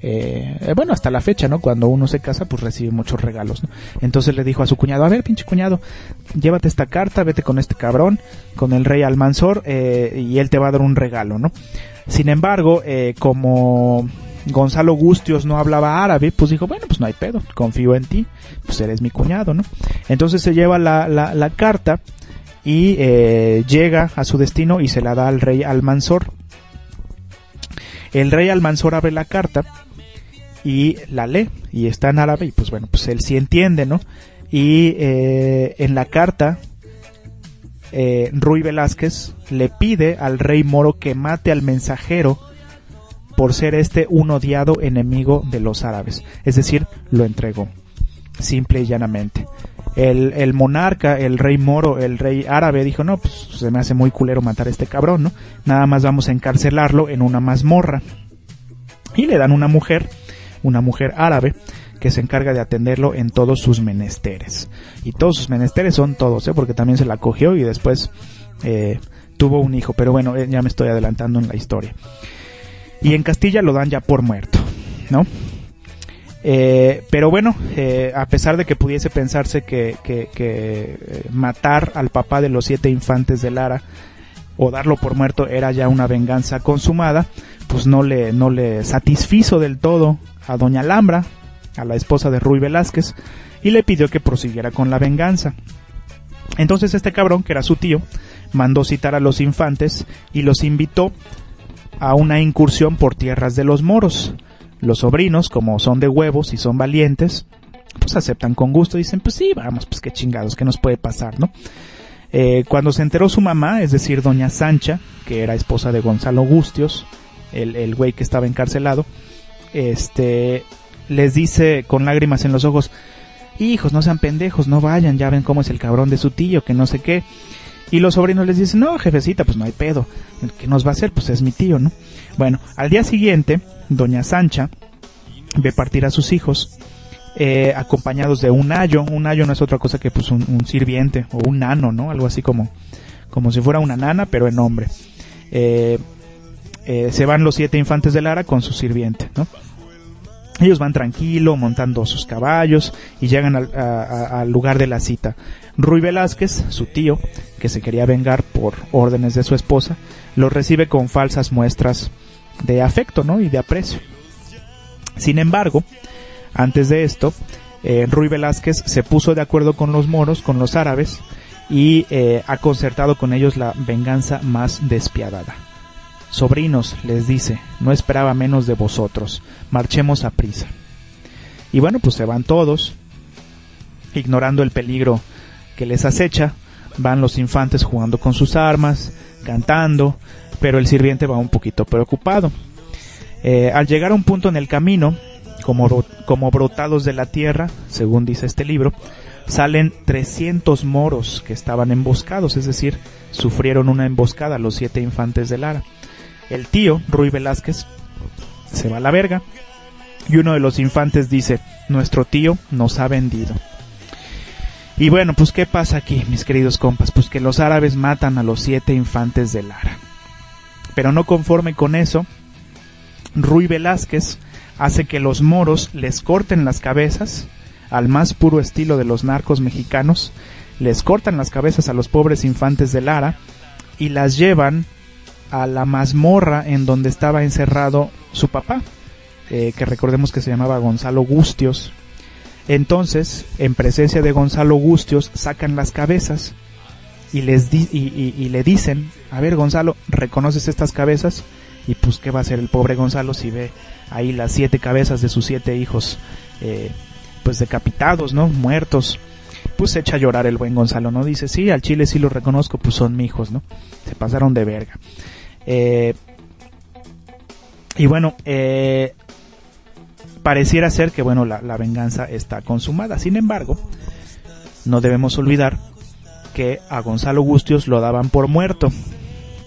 Speaker 1: eh, bueno, hasta la fecha, ¿no? Cuando uno se casa pues recibe muchos regalos, ¿no? Entonces le dijo a su cuñado, a ver pinche cuñado, llévate esta carta, vete con este cabrón, con el rey Almanzor, eh, y él te va a dar un regalo, ¿no? Sin embargo, eh, como Gonzalo Gustios no hablaba árabe, pues dijo, bueno, pues no hay pedo, confío en ti, pues eres mi cuñado, ¿no? Entonces se lleva la, carta y eh, llega a su destino y se la da al rey Almanzor. El rey Almanzor abre la carta y la lee y está en árabe y pues bueno, pues él sí entiende, ¿no? Y eh, en la carta eh, Ruy Velázquez le pide al rey moro que mate al mensajero por ser este un odiado enemigo de los árabes. Es decir, lo entregó, simple y llanamente. El, monarca, el rey moro, el rey árabe dijo, no, pues se me hace muy culero matar a este cabrón, ¿no? Nada más vamos a encarcelarlo en una mazmorra. Y le dan una mujer, una mujer árabe, que se encarga de atenderlo en todos sus menesteres. Y todos sus menesteres son todos, ¿eh? porque también se la cogió y después eh, tuvo un hijo. Pero bueno, eh, ya me estoy adelantando en la historia. Y en Castilla lo dan ya por muerto, ¿no? Eh, pero bueno, a pesar de que pudiese pensarse que, que, matar al papá de los siete infantes de Lara o darlo por muerto era ya una venganza consumada, pues no le, no le satisfizo del todo a doña Alhambra, a la esposa de Ruy Velázquez y le pidió que prosiguiera con la venganza. Entonces este cabrón, que era su tío, mandó citar a los infantes y los invitó a una incursión por tierras de los moros. Los sobrinos, como son de huevos y son valientes, pues aceptan con gusto y dicen, pues sí, vamos, pues qué chingados, qué nos puede pasar, ¿no? Eh, cuando se enteró su mamá, es decir, doña Sancha, que era esposa de Gonzalo Gustios, el, el güey que estaba encarcelado, este, les dice con lágrimas en los ojos, hijos, no sean pendejos, no vayan, ya ven cómo es el cabrón de su tío, que no sé qué. Y los sobrinos les dicen, no, jefecita, pues no hay pedo. ¿Qué nos va a hacer? Pues es mi tío, ¿no? Bueno, al día siguiente, doña Sancha ve partir a sus hijos, eh, acompañados de un ayo. Un ayo no es otra cosa que pues un, sirviente o un nano, ¿no? Algo así como, como si fuera una nana, pero en hombre. Eh, eh, se van los siete infantes de Lara con su sirviente, ¿no? Ellos van tranquilo, montando sus caballos y llegan al, lugar de la cita. Ruy Velázquez, su tío, que se quería vengar por órdenes de su esposa, los recibe con falsas muestras de afecto ¿no? y de aprecio. Sin embargo, antes de esto, eh, Ruy Velázquez se puso de acuerdo con los moros, con los árabes, y eh, ha concertado con ellos la venganza más despiadada. Sobrinos, les dice, no esperaba menos de vosotros, marchemos a prisa. Y bueno, pues se van todos, ignorando el peligro que les acecha, van los infantes jugando con sus armas, cantando, pero el sirviente va un poquito preocupado. Eh, al llegar a un punto en el camino, como, como brotados de la tierra, según dice este libro, salen 300 moros que estaban emboscados, es decir, sufrieron una emboscada los siete infantes de Lara. El tío, Ruy Velázquez, se va a la verga. Y uno de los infantes dice, nuestro tío nos ha vendido. Y bueno, pues ¿qué pasa aquí, mis queridos compas? Pues que los árabes matan a los siete infantes de Lara. Pero no conforme con eso, Ruy Velázquez hace que los moros les corten las cabezas, al más puro estilo de los narcos mexicanos, les cortan las cabezas a los pobres infantes de Lara y las llevan a la mazmorra en donde estaba encerrado su papá, eh, que recordemos que se llamaba Gonzalo Gustios. Entonces, en presencia de Gonzalo Gustios, sacan las cabezas y, les y, le dicen, a ver Gonzalo, ¿reconoces estas cabezas? Y pues, ¿qué va a hacer el pobre Gonzalo si ve ahí las siete cabezas de sus siete hijos, eh, pues decapitados, ¿no? Muertos. Pues echa a llorar el buen Gonzalo, ¿no? Dice, sí, al chile sí lo reconozco, pues son mi hijos, ¿no? Se pasaron de verga. Eh, y bueno, eh, pareciera ser que bueno, la, venganza está consumada. Sin embargo, no debemos olvidar que a Gonzalo Gustios lo daban por muerto,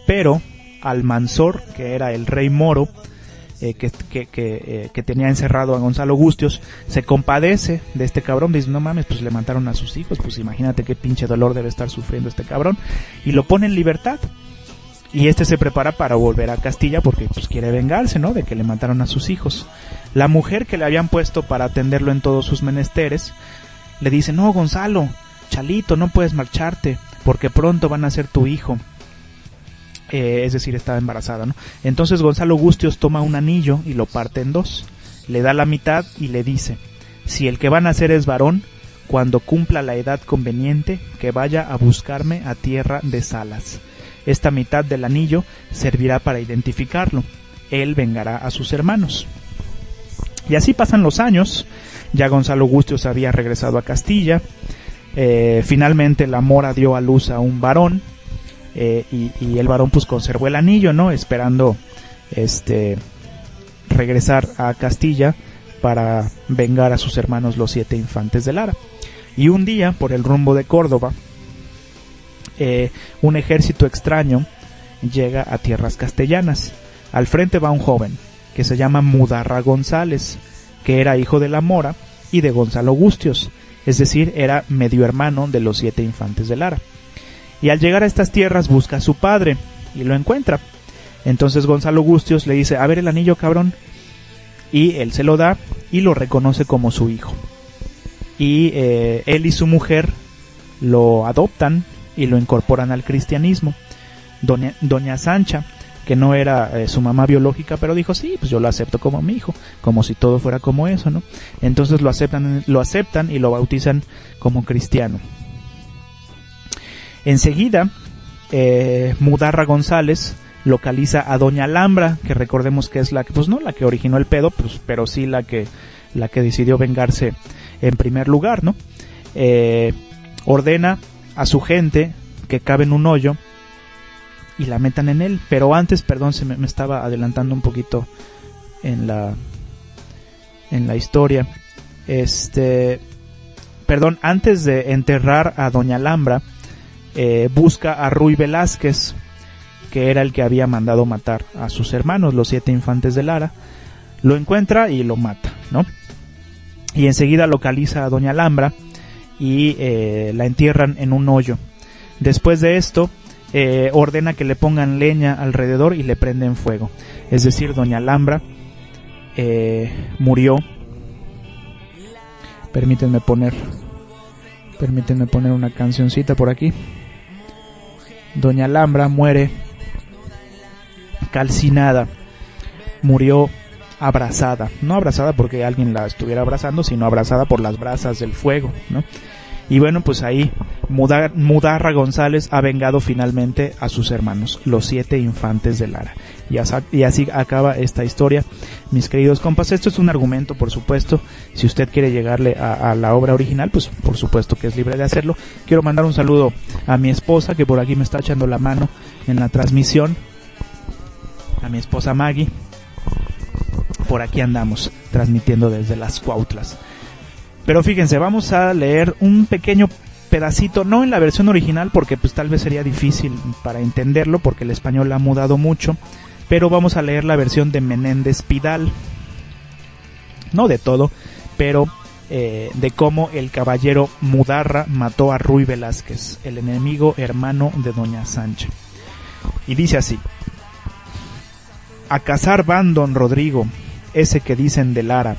Speaker 1: pero al Mansor, que era el rey moro, eh, que, que, que, eh, que, tenía encerrado a Gonzalo Gustios, se compadece de este cabrón, dice, no mames, pues le mataron a sus hijos, pues imagínate qué pinche dolor debe estar sufriendo este cabrón, y lo pone en libertad. Y este se prepara para volver a Castilla porque pues quiere vengarse, ¿no? De que le mataron a sus hijos. La mujer que le habían puesto para atenderlo en todos sus menesteres, le dice, no, Gonzalo, Chalito, no puedes marcharte, porque pronto van a ser tu hijo. Eh, es decir, estaba embarazada, ¿no? Entonces Gonzalo Gustios toma un anillo y lo parte en dos, le da la mitad y le dice, si el que van a nacer es varón, cuando cumpla la edad conveniente, que vaya a buscarme a tierra de Salas. Esta mitad del anillo servirá para identificarlo. Él vengará a sus hermanos. Y así pasan los años. Ya Gonzalo Gustios había regresado a Castilla. Eh, finalmente la mora dio a luz a un varón. Eh, y, el varón pues conservó el anillo, ¿no? Esperando este regresar a Castilla para vengar a sus hermanos los siete infantes de Lara. Y un día, por el rumbo de Córdoba, eh, un ejército extraño llega a tierras castellanas. Al frente va un joven que se llama Mudarra González, que era hijo de la Mora y de Gonzalo Gustios, es decir, era medio hermano de los siete infantes de Lara. Y al llegar a estas tierras busca a su padre y lo encuentra. Entonces Gonzalo Gustios le dice, a ver el anillo cabrón. Y él se lo da y lo reconoce como su hijo. Y eh, él y su mujer lo adoptan y lo incorporan al cristianismo. Doña, Doña Sancha, que no era eh, su mamá biológica, pero dijo, sí, pues yo lo acepto como mi hijo, como si todo fuera como eso, ¿no? Entonces lo aceptan, lo aceptan y lo bautizan como cristiano. Enseguida, eh, Mudarra González localiza a Doña Alhambra, que recordemos que es la que, pues no la que originó el pedo, pues, pero sí la que, la que decidió vengarse en primer lugar, ¿no? Eh, ordena a su gente que cabe en un hoyo y la metan en él. Pero antes, perdón, se me, estaba adelantando un poquito en la en la historia. Este, perdón, antes de enterrar a Doña Alhambra, eh, busca a Ruy Velázquez, que era el que había mandado matar a sus hermanos, los siete infantes de Lara. Lo encuentra y lo mata, ¿no? Y enseguida localiza a Doña Alhambra y eh, la entierran en un hoyo. Después de esto, eh, ordena que le pongan leña alrededor y le prenden fuego. Es decir, Doña Alhambra eh, murió. Permítanme poner, permítanme poner una cancioncita por aquí. Doña Alhambra muere calcinada, murió abrazada, no abrazada porque alguien la estuviera abrazando, sino abrazada por las brasas del fuego, ¿no? Y bueno, pues ahí Mudar, Mudarra González ha vengado finalmente a sus hermanos, los siete infantes de Lara. Y, as y así acaba esta historia, mis queridos compas. Esto es un argumento, por supuesto. Si usted quiere llegarle a, a, la obra original, pues por supuesto que es libre de hacerlo. Quiero mandar un saludo a mi esposa, que por aquí me está echando la mano en la transmisión. A mi esposa Maggie. Por aquí andamos, transmitiendo desde las Cuautlas. Pero fíjense, vamos a leer un pequeño pedacito, no en la versión original porque pues tal vez sería difícil para entenderlo porque el español ha mudado mucho, pero vamos a leer la versión de Menéndez Pidal. No de todo, pero eh, de cómo el caballero Mudarra mató a Ruy Velázquez, el enemigo hermano de Doña Sánchez. Y dice así: A cazar van don Rodrigo, ese que dicen de Lara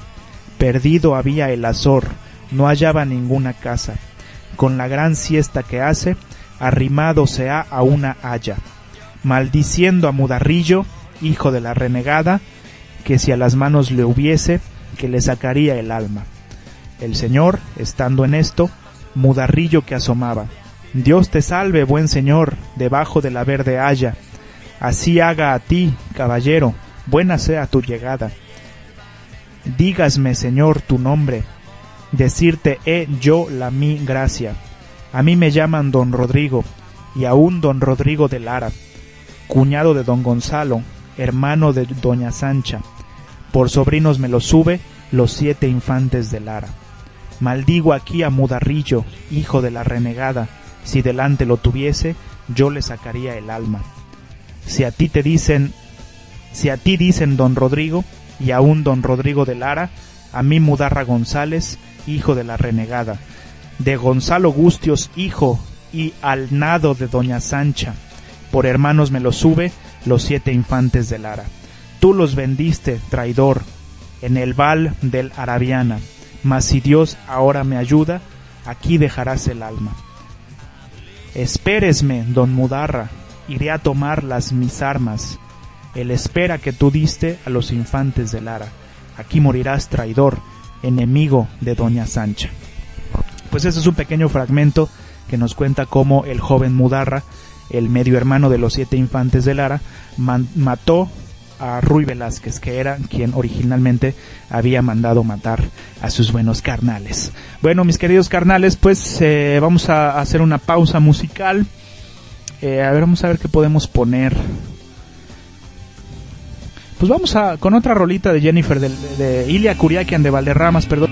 Speaker 1: Perdido había el azor, no hallaba ninguna casa. Con la gran siesta que hace, arrimado se ha a una haya, maldiciendo a Mudarrillo, hijo de la renegada, que si a las manos le hubiese, que le sacaría el alma. El señor, estando en esto, Mudarrillo que asomaba. Dios te salve, buen señor, debajo de la verde haya. Así haga a ti, caballero, buena sea tu llegada dígasme, Señor, tu nombre. Decirte he yo la mi gracia. A mí me llaman don Rodrigo, y aún don Rodrigo de Lara, cuñado de don Gonzalo, hermano de doña Sancha. Por sobrinos me lo sube
Speaker 2: los siete infantes de Lara. Maldigo aquí a Mudarrillo, hijo de la renegada, si delante lo tuviese, yo le sacaría el alma. Si a ti te dicen, si a ti dicen don Rodrigo, y aún don Rodrigo de Lara, a mí Mudarra González, hijo de la renegada, de Gonzalo Gustios, hijo, y al nado de doña Sancha, por hermanos me lo sube los siete infantes de Lara. Tú los vendiste, traidor, en el val del Arabiana, mas si Dios ahora me ayuda, aquí dejarás el alma. Espéresme, don Mudarra, iré a tomar las mis armas, el espera que tú diste a los infantes de Lara. Aquí morirás traidor, enemigo de doña Sancha. Pues ese es un pequeño fragmento que nos cuenta cómo el joven Mudarra, el medio hermano de los siete infantes de Lara, mató a Ruy Velázquez, que era quien originalmente había mandado matar a sus buenos carnales. Bueno, mis queridos carnales, pues eh, vamos a hacer una pausa musical. Eh, a ver, vamos a ver qué podemos poner. Pues vamos a con otra rolita de Jennifer de, de Ilia Kuriakian de Valderramas, perdón.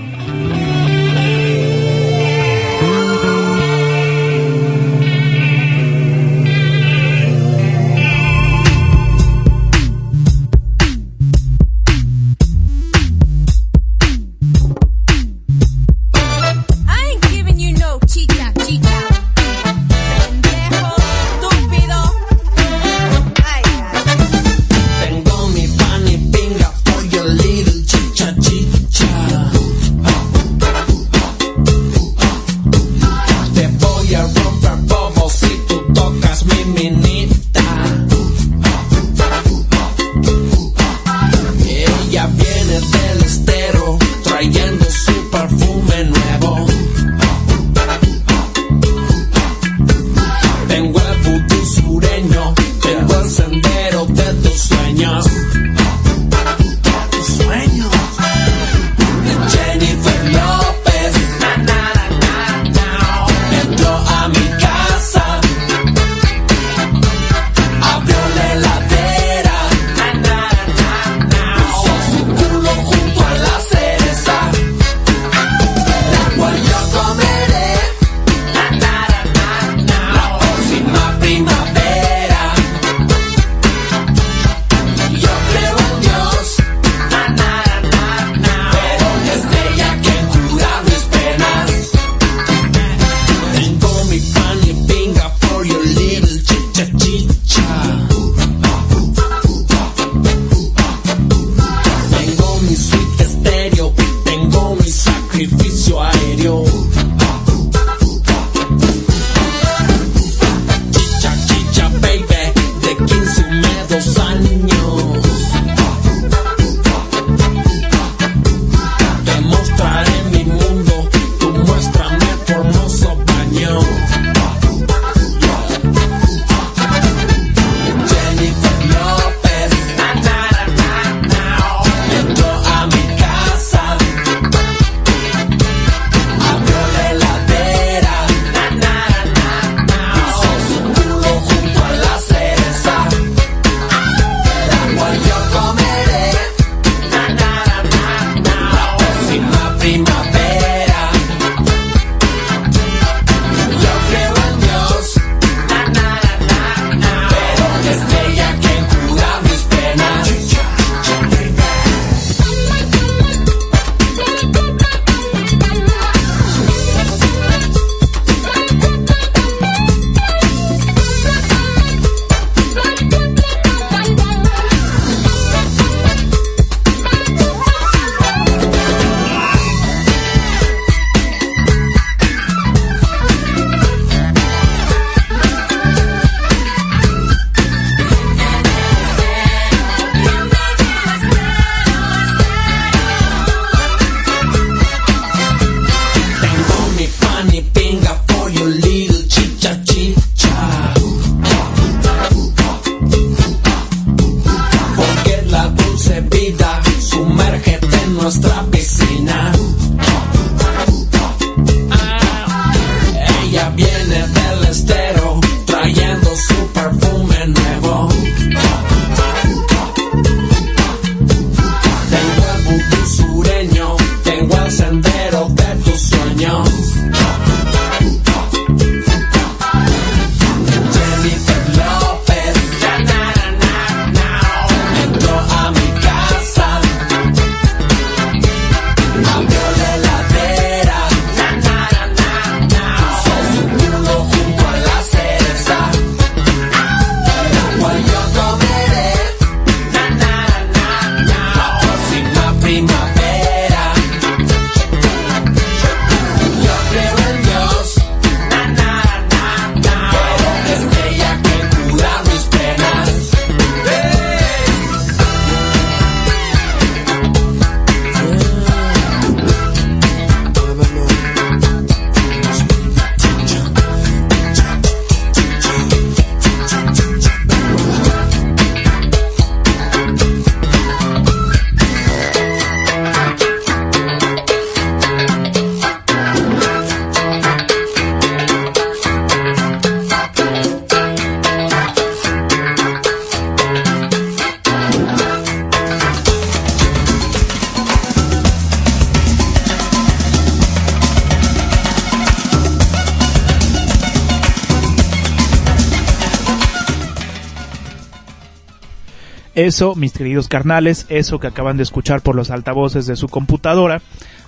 Speaker 1: Eso, mis queridos carnales, eso que acaban de escuchar por los altavoces de su computadora,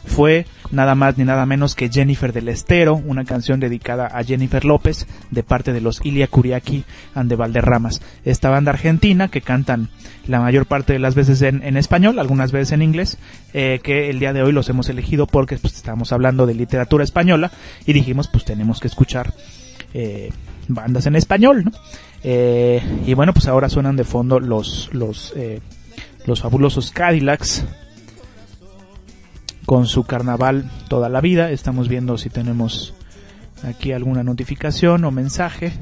Speaker 1: fue nada más ni nada menos que Jennifer del Estero, una canción dedicada a Jennifer López de parte de los Ilia Curiaki and de Valderramas. Esta banda argentina que cantan la mayor parte de las veces en, español, algunas veces en inglés, eh, que el día de hoy los hemos elegido porque pues, estamos hablando de literatura española y dijimos pues tenemos que escuchar eh, bandas en español, ¿no? Eh, y bueno, pues ahora suenan de fondo los, los, eh, los fabulosos Cadillacs con su carnaval toda la vida. Estamos viendo si tenemos aquí alguna notificación o mensaje.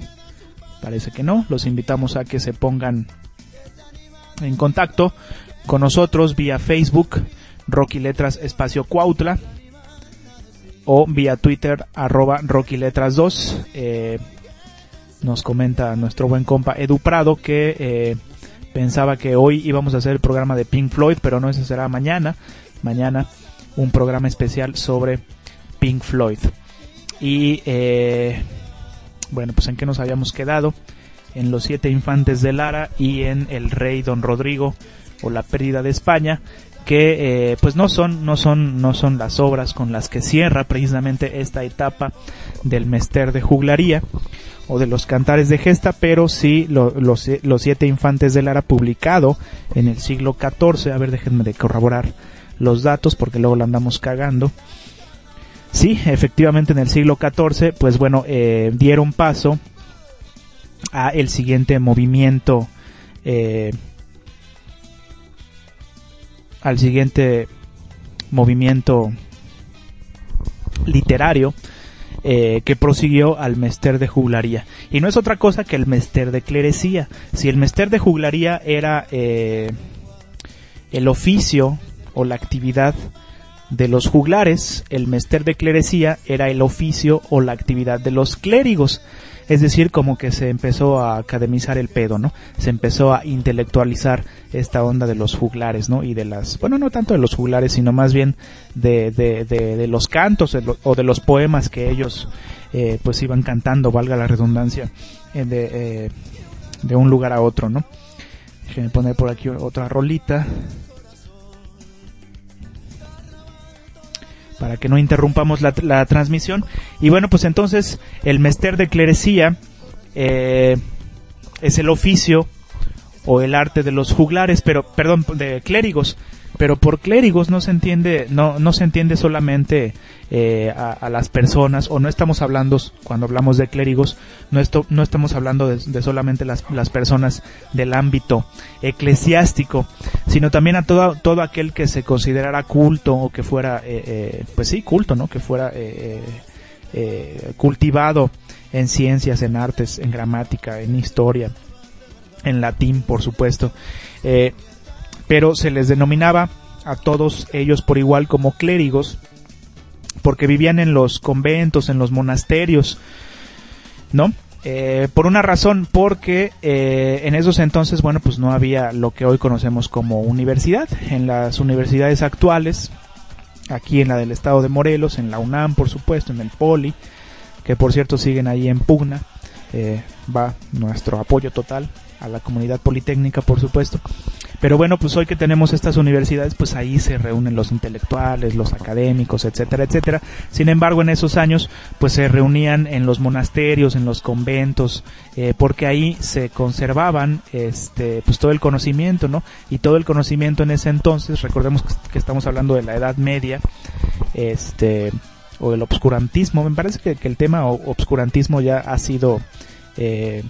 Speaker 1: Parece que no. Los invitamos a que se pongan en contacto con nosotros vía Facebook, Rocky Letras Espacio Cuautla, o vía Twitter, arroba Rocky Letras 2. Eh, nos comenta nuestro buen compa Edu Prado que eh, pensaba que hoy íbamos a hacer el programa de Pink Floyd, pero no, ese será mañana. Mañana un programa especial sobre Pink Floyd. Y eh, bueno, pues en qué nos habíamos quedado. En los siete infantes de Lara y en el rey Don Rodrigo o la pérdida de España que eh, pues no son no son no son las obras con las que cierra precisamente esta etapa del mester de juglaría o de los cantares de gesta, pero sí los, los siete infantes de Lara publicado en el siglo XIV. A ver, déjenme de corroborar los datos porque luego lo andamos cagando. Sí, efectivamente en el siglo XIV, pues bueno, eh, dieron paso a el siguiente movimiento, eh, al siguiente movimiento literario eh, que prosiguió al mester de juglaría. Y no es otra cosa que el mester de clerecía. Si el mester de juglaría era eh, el oficio o la actividad de los juglares, el mester de clerecía era el oficio o la actividad de los clérigos. Es decir, como que se empezó a academizar el pedo, ¿no? Se empezó a intelectualizar esta onda de los juglares, ¿no? Y de las, bueno, no tanto de los juglares, sino más bien de, de, de, los cantos o de los poemas que ellos, eh, pues iban cantando, valga la redundancia, eh, de, eh, de un lugar a otro, ¿no? Déjenme poner por aquí otra rolita. Para que no interrumpamos la, transmisión. Y bueno, pues entonces el mester de clerecía eh, es el oficio o el arte de los juglares, pero perdón, de clérigos, pero por clérigos no se entiende no no se entiende solamente eh, a, las personas o no estamos hablando cuando hablamos de clérigos no esto, no estamos hablando de, solamente las, las, personas del ámbito eclesiástico sino también a todo todo aquel que se considerara culto o que fuera eh, eh, pues sí culto no que fuera cultivado en ciencias en artes en gramática en historia en latín por supuesto pero se les denominaba a todos ellos por igual como clérigos, porque vivían en los conventos, en los monasterios, ¿no? Eh, por una razón, porque eh, en esos entonces, bueno, pues no había lo que hoy conocemos como universidad. En las universidades actuales, aquí en la del estado de Morelos, en la UNAM, por supuesto, en el Poli, que por cierto siguen ahí en pugna, eh, va nuestro apoyo total a la comunidad politécnica, por supuesto. Pero bueno, pues hoy que tenemos estas universidades, pues ahí se reúnen los intelectuales, los académicos, etcétera, etcétera. Sin embargo, en esos años, pues se reunían en los monasterios, en los conventos, eh, porque ahí se conservaban, este, pues todo el conocimiento, ¿no? Y todo el conocimiento en ese entonces, recordemos que estamos hablando de la Edad Media, este, o del obscurantismo. Me parece que, que el tema obscurantismo ya ha sido eh,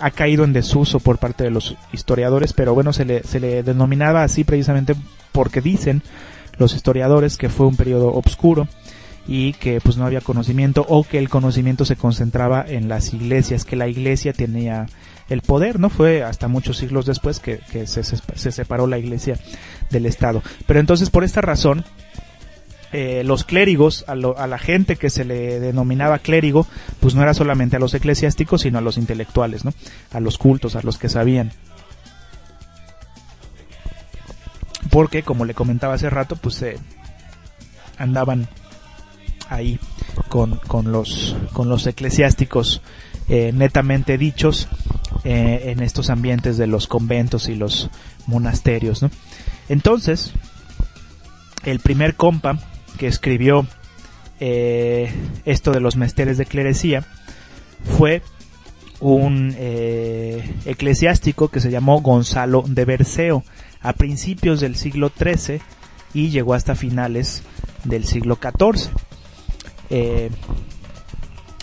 Speaker 1: ha caído en desuso por parte de los historiadores, pero bueno, se le, se le denominaba así precisamente porque dicen los historiadores que fue un periodo oscuro y que pues no había conocimiento o que el conocimiento se concentraba en las iglesias, que la iglesia tenía el poder, ¿no? Fue hasta muchos siglos después que, que se, se separó la iglesia del Estado. Pero entonces por esta razón eh, los clérigos, a, la gente que se le denominaba clérigo, pues no era solamente a los eclesiásticos, sino a los intelectuales, ¿no? A los cultos, a los que sabían. Porque, como le comentaba hace rato, pues eh, andaban ahí con, los, con los eclesiásticos eh, netamente dichos eh, en estos ambientes de los conventos y los monasterios. Entonces, el primer compa que escribió eh, esto de los mesteres de clerecía fue un eh, eclesiástico que se llamó Gonzalo de Berceo a principios del siglo XIII y llegó hasta finales del siglo XIV. Eh,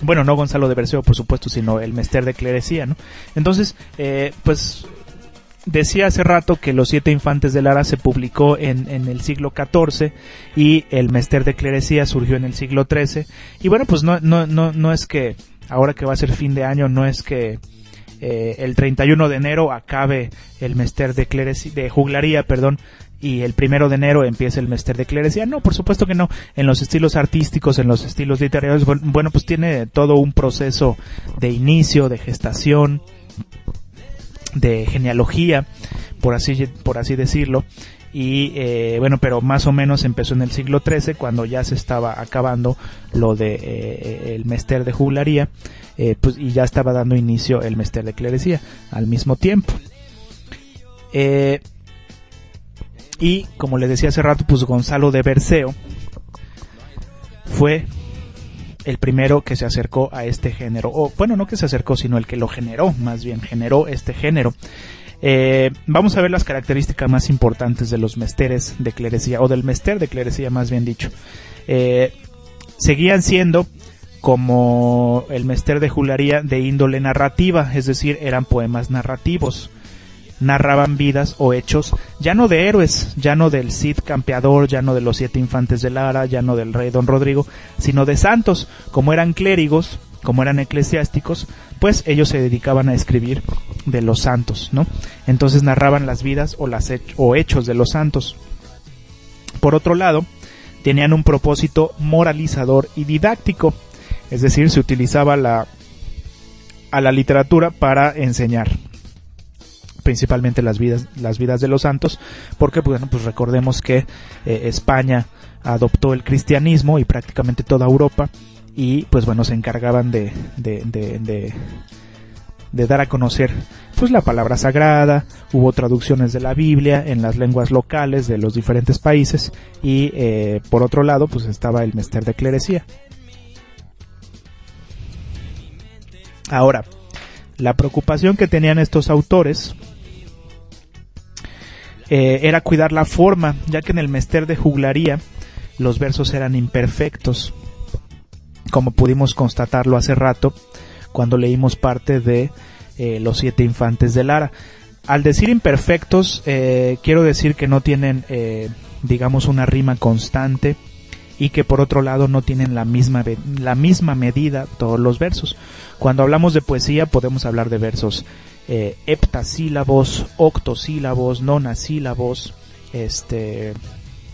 Speaker 1: bueno, no Gonzalo de Berceo, por supuesto, sino el Mester de Clerecía, ¿no? Entonces, eh, pues decía hace rato que Los Siete Infantes de Lara se publicó en, en el siglo XIV y el Mester de Clerecía surgió en el siglo XIII. Y bueno, pues no, no, no, no es que ahora que va a ser fin de año, no es que eh, el 31 de enero acabe el Mester de, Clerecía, de Juglaría, perdón, y el primero de enero empieza el Mester de Clerecía. No, por supuesto que no. En los estilos artísticos, en los estilos literarios, bueno, pues tiene todo un proceso de inicio, de gestación, de genealogía, por así, por así decirlo. Y eh, bueno, pero más o menos empezó en el siglo XIII, cuando ya se estaba acabando lo de eh, el Mester de Juglaría, eh, pues, y ya estaba dando inicio el Mester de Clerecía al mismo tiempo. Eh, y como le decía hace rato, pues Gonzalo de Berceo fue el primero que se acercó a este género. O bueno, no que se acercó, sino el que lo generó, más bien, generó este género. Eh, vamos a ver las características más importantes de los mesteres de clerecía, o del mester de clerecía más bien dicho. Eh, seguían siendo como el mester de jularía de índole narrativa, es decir, eran poemas narrativos narraban vidas o hechos ya no de héroes, ya no del Cid campeador, ya no de los siete infantes de Lara, ya no del rey Don Rodrigo, sino de santos, como eran clérigos, como eran eclesiásticos, pues ellos se dedicaban a escribir de los santos, ¿no? Entonces narraban las vidas o, las o hechos de los santos. Por otro lado, tenían un propósito moralizador y didáctico, es decir, se utilizaba la, a la literatura para enseñar, principalmente las vidas, las vidas de los santos, porque bueno, pues recordemos que eh, España adoptó el cristianismo y prácticamente toda Europa y pues bueno, se encargaban de, de, de, de, dar a conocer pues la palabra sagrada, hubo traducciones de la Biblia en las lenguas locales de los diferentes países y eh, por otro lado pues estaba el mester de clerecía. Ahora, la preocupación que tenían estos autores eh, era cuidar la forma, ya que en el mester de juglaría los versos eran imperfectos, como pudimos constatarlo hace rato cuando leímos parte de eh, Los siete infantes de Lara. Al decir imperfectos, eh, quiero decir que no tienen, digamos, una rima constante y que por otro lado no tienen la misma, la misma medida todos los versos. Cuando hablamos de poesía podemos hablar de versos eh, heptasílabos, octosílabos, nonasílabos, este,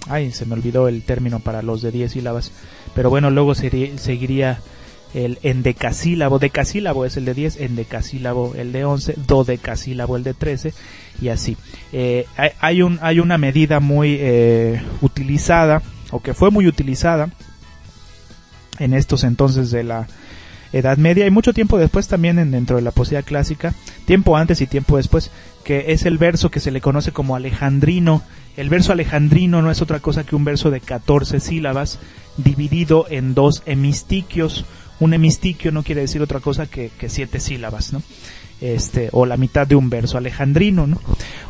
Speaker 1: ay, se me olvidó el término para los de 10 sílabas, pero bueno, luego seguiría el endecasílabo, decasílabo es el de 10, endecasílabo el de 11, dodecasílabo el de 13 y así. Eh, hay, un, hay una medida muy eh, utilizada, o que fue muy utilizada en estos entonces de la Edad Media y mucho tiempo después también en, dentro de la poesía clásica, tiempo antes y tiempo después, que es el verso que se le conoce como alejandrino. El verso alejandrino no es otra cosa que un verso de 14 sílabas dividido en dos hemistiquios. Un hemistiquio no quiere decir otra cosa que, que siete sílabas, ¿no? Este, o la mitad de un verso alejandrino, ¿no?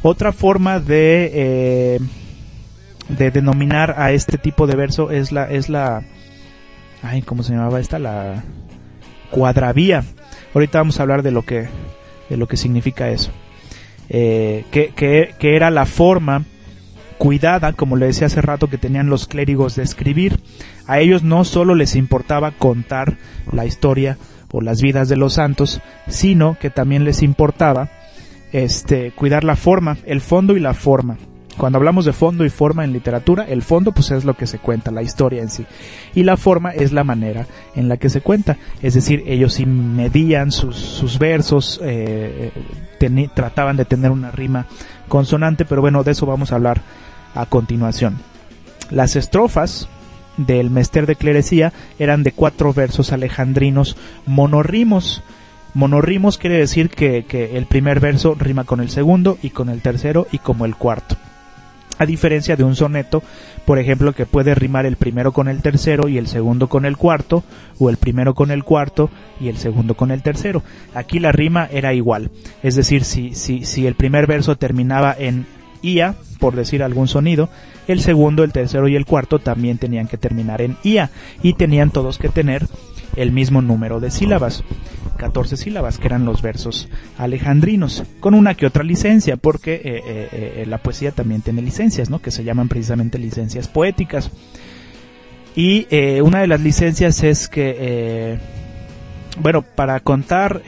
Speaker 1: Otra forma de, eh, de denominar a este tipo de verso es la, es la, ay, ¿cómo se llamaba esta? La, cuadravía. Ahorita vamos a hablar de lo que, de lo que significa eso. Eh, que, que, era la forma cuidada, como le decía hace rato, que tenían los clérigos de escribir. A ellos no solo les importaba contar la historia o las vidas de los santos, sino que también les importaba este, cuidar la forma, el fondo y la forma. Cuando hablamos de fondo y forma en literatura, el fondo pues es lo que se cuenta, la historia en sí. Y la forma es la manera en la que se cuenta. Es decir, ellos sí medían sus, versos, eh, trataban de tener una rima consonante, pero bueno, de eso vamos a hablar a continuación. Las estrofas del Mester de Clerecía eran de cuatro versos alejandrinos monorrimos Monorrimos quiere decir que, que el primer verso rima con el segundo y con el tercero y como el cuarto. A diferencia de un soneto, por ejemplo, que puede rimar el primero con el tercero y el segundo con el cuarto, o el primero con el cuarto y el segundo con el tercero. Aquí la rima era igual. Es decir, si, si, si el primer verso terminaba en ia, por decir algún sonido, el segundo, el tercero y el cuarto también tenían que terminar en ia y tenían todos que tener el mismo número de sílabas, 14 sílabas, que eran los versos alejandrinos, con una que otra licencia, porque eh, eh, eh, la poesía también tiene licencias, ¿no? que se llaman precisamente licencias poéticas. Y una de las licencias es que, bueno, para contar,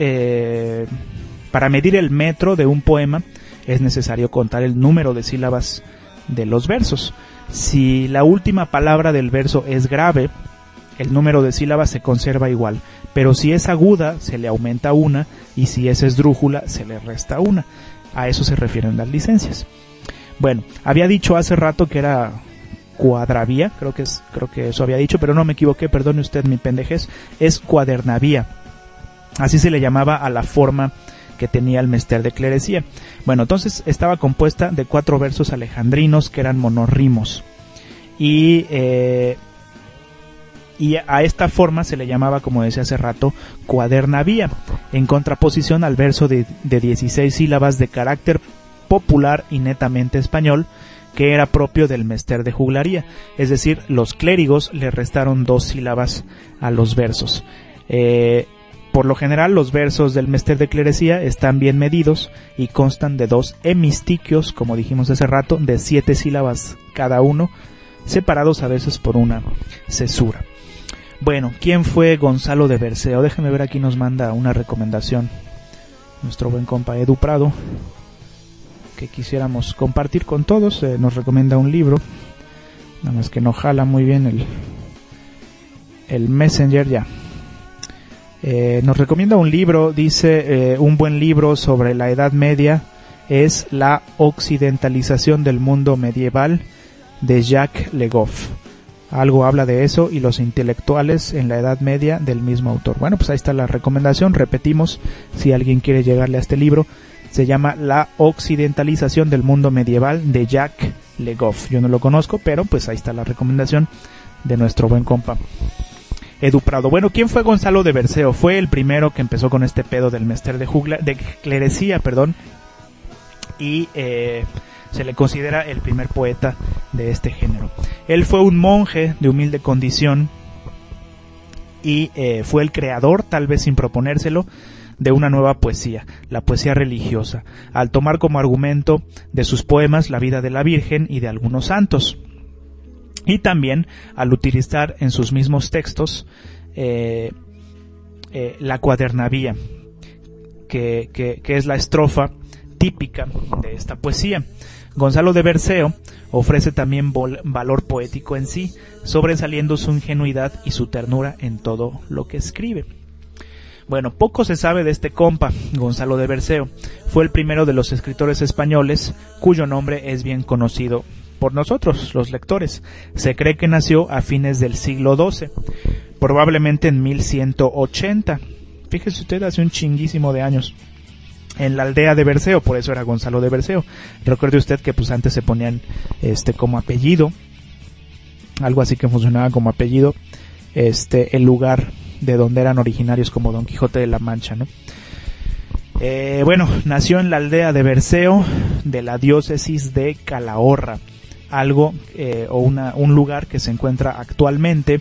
Speaker 1: para medir el metro de un poema, es necesario contar el número de sílabas de los versos. Si la última palabra del verso es grave, el número de sílabas se conserva igual, pero si es aguda se le aumenta una y si es esdrújula se le resta una. A eso se refieren las licencias. Bueno, había dicho hace rato que era cuadravía, creo que es, creo que eso había dicho, pero no me equivoqué, perdone usted mi pendejez, es cuadernavía. Así se le llamaba a la forma que tenía el mester de clerecía. Bueno, entonces estaba compuesta de cuatro versos alejandrinos que eran monorrimos. Y eh, y a esta forma se le llamaba, como decía hace rato, cuadernavía, en contraposición al verso de, de 16 sílabas de carácter popular y netamente español, que era propio del mester de juglaría, es decir, los clérigos le restaron dos sílabas a los versos. Eh, por lo general, los versos del mester de clerecía están bien medidos y constan de dos hemistiquios, como dijimos hace rato, de siete sílabas cada uno, separados a veces por una cesura. Bueno, ¿quién fue Gonzalo de Berceo? Déjenme ver aquí nos manda una recomendación nuestro buen compa Edu Prado que quisiéramos compartir con todos. Eh, nos recomienda un libro, nada más que no jala muy bien el, el Messenger ya. Eh, nos recomienda un libro, dice eh, un buen libro sobre la Edad Media es La occidentalización del mundo medieval de Jacques Legoff algo habla de eso y los intelectuales en la Edad Media del mismo autor. Bueno, pues ahí está la recomendación, repetimos, si alguien quiere llegarle a este libro, se llama La Occidentalización del Mundo Medieval de Jacques Legoff. Yo no lo conozco, pero pues ahí está la recomendación de nuestro buen compa. Edu Prado. Bueno, ¿quién fue Gonzalo de Berceo? Fue el primero que empezó con este pedo del mester de, jugla, de clerecía, perdón. Y eh, se le considera el primer poeta de este género. Él fue un monje de humilde condición y eh, fue el creador, tal vez sin proponérselo, de una nueva poesía, la poesía religiosa, al tomar como argumento de sus poemas la vida de la Virgen y de algunos santos. Y también al utilizar en sus mismos textos eh, eh, la cuadernavía, que, que es la estrofa típica de esta poesía. Gonzalo de Berceo ofrece también valor poético en sí, sobresaliendo su ingenuidad y su ternura en todo lo que escribe. Bueno, poco se sabe de este compa, Gonzalo de Berceo. Fue el primero de los escritores españoles cuyo nombre es bien conocido por nosotros, los lectores. Se cree que nació a fines del siglo XII, probablemente en 1180. Fíjese usted, hace un chinguísimo de años en la aldea de Berceo, por eso era Gonzalo de Berceo. Recuerde usted que pues antes se ponían este como apellido, algo así que funcionaba como apellido, este el lugar de donde eran originarios como Don Quijote de la Mancha, ¿no? Eh, bueno, nació en la aldea de Berceo de la diócesis de Calahorra, algo eh, o una, un lugar que se encuentra actualmente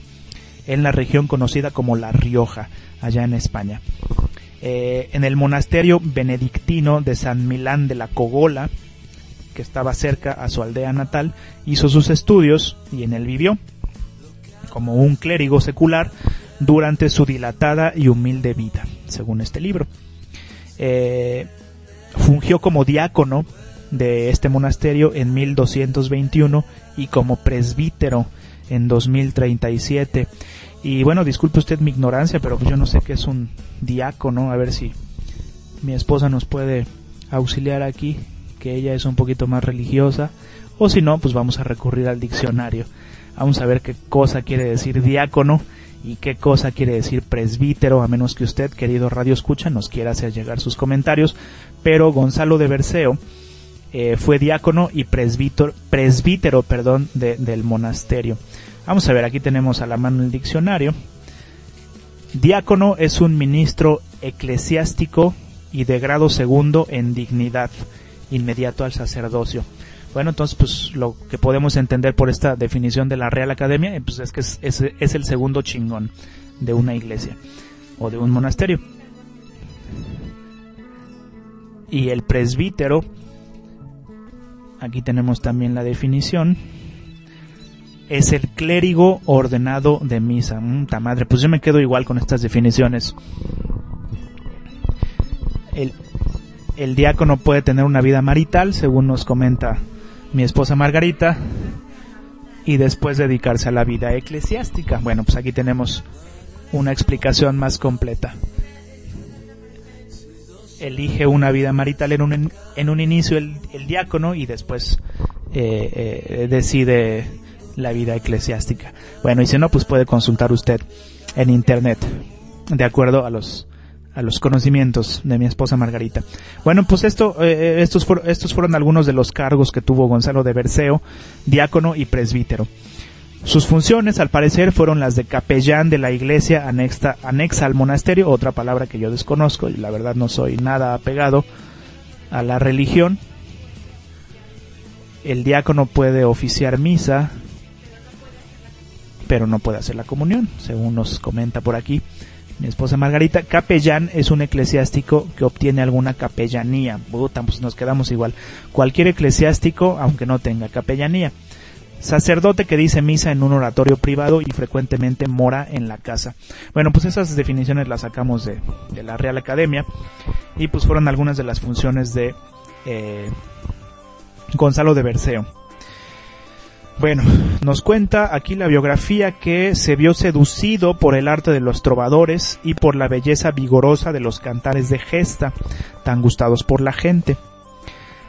Speaker 1: en la región conocida como La Rioja, allá en España. Eh, en el monasterio benedictino de San Milán de la Cogola, que estaba cerca a su aldea natal, hizo sus estudios y en él vivió, como un clérigo secular, durante su dilatada y humilde vida, según este libro. Eh, fungió como diácono de este monasterio en 1221 y como presbítero en 2037 y bueno, disculpe usted mi ignorancia, pero yo no sé qué es un diácono. A ver si mi esposa nos puede auxiliar aquí, que ella es un poquito más religiosa. O si no, pues vamos a recurrir al diccionario. Vamos a ver qué cosa quiere decir diácono y qué cosa quiere decir presbítero, a menos que usted, querido Radio Escucha, nos quiera hacer llegar sus comentarios. Pero Gonzalo de Berceo eh, fue diácono y presbítero, presbítero perdón, del monasterio. Vamos a ver, aquí tenemos a la mano el diccionario. Diácono es un ministro eclesiástico y de grado segundo en dignidad, inmediato al sacerdocio. Bueno, entonces, pues lo que podemos entender por esta definición de la Real Academia, eh, pues es que es, es, el segundo chingón de una iglesia o de un monasterio. Y el presbítero, aquí tenemos también la definición, es el clérigo ordenado de misa. Mmm, madre, pues yo me quedo igual con estas definiciones. El, el diácono puede tener una vida marital, según nos comenta mi esposa Margarita, y después dedicarse a la vida eclesiástica. Bueno, pues aquí tenemos una explicación más completa. Elige una vida marital en un, en un inicio el, diácono y después eh, eh, decide la vida eclesiástica. Bueno, y si no, pues puede consultar usted en internet, de acuerdo a los a los conocimientos de mi esposa Margarita. Bueno, pues esto, eh, eh, estos, estos fueron algunos de los cargos que tuvo Gonzalo de Berceo, diácono y presbítero. Sus funciones, al parecer, fueron las de capellán de la iglesia anexa, anexa al monasterio, otra palabra que yo desconozco y la verdad no soy nada apegado a la religión. El diácono puede oficiar misa, pero no puede hacer la comunión, según nos comenta por aquí mi esposa Margarita. Capellán es un eclesiástico que obtiene alguna capellanía. Puta, pues nos quedamos igual. Cualquier eclesiástico, aunque no tenga capellanía. Sacerdote que dice misa en un oratorio privado y frecuentemente mora en la casa. Bueno, pues esas definiciones las sacamos de, la Real Academia y pues fueron algunas de las funciones de eh, Gonzalo de Berceo. Bueno, nos cuenta aquí la biografía que se vio seducido por el arte de los trovadores y por la belleza vigorosa de los cantares de gesta, tan gustados por la gente.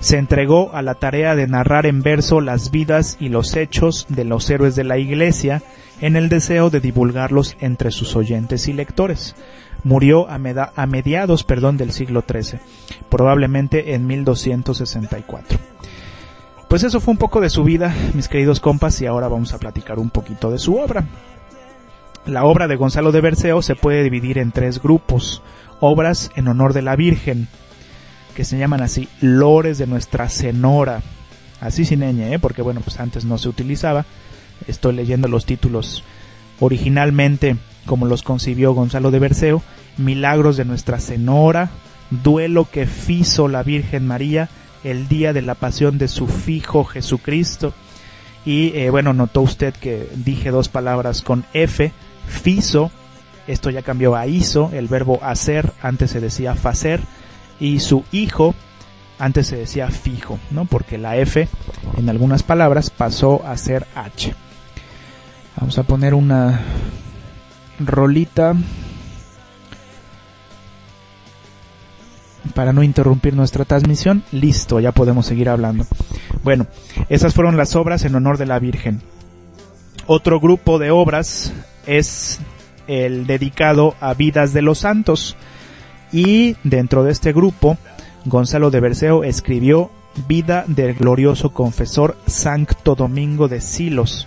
Speaker 1: Se entregó a la tarea de narrar en verso las vidas y los hechos de los héroes de la Iglesia en el deseo de divulgarlos entre sus oyentes y lectores. Murió a, mediados perdón, del siglo XIII, probablemente en 1264. Pues eso fue un poco de su vida, mis queridos compas, y ahora vamos a platicar un poquito de su obra. La obra de Gonzalo de Berceo se puede dividir en tres grupos. Obras en honor de la Virgen, que se llaman así, Lores de Nuestra Senora. Así sin ñ, ¿eh? porque bueno, pues antes no se utilizaba. Estoy leyendo los títulos originalmente como los concibió Gonzalo de Berceo. Milagros de Nuestra Senora, Duelo que fizo la Virgen María, el día de la pasión de su fijo Jesucristo. Y eh, bueno, notó usted que dije dos palabras con F, fiso, esto ya cambió a hizo, el verbo hacer, antes se decía facer, y su hijo, antes se decía fijo, ¿no? Porque la F en algunas palabras pasó a ser H. Vamos a poner una rolita para no interrumpir nuestra transmisión. Listo, ya podemos seguir hablando. Bueno, esas fueron las obras en honor de la Virgen. Otro grupo de obras es el dedicado a vidas de los santos. Y dentro de este grupo, Gonzalo de Berceo escribió Vida del glorioso confesor Santo Domingo de Silos.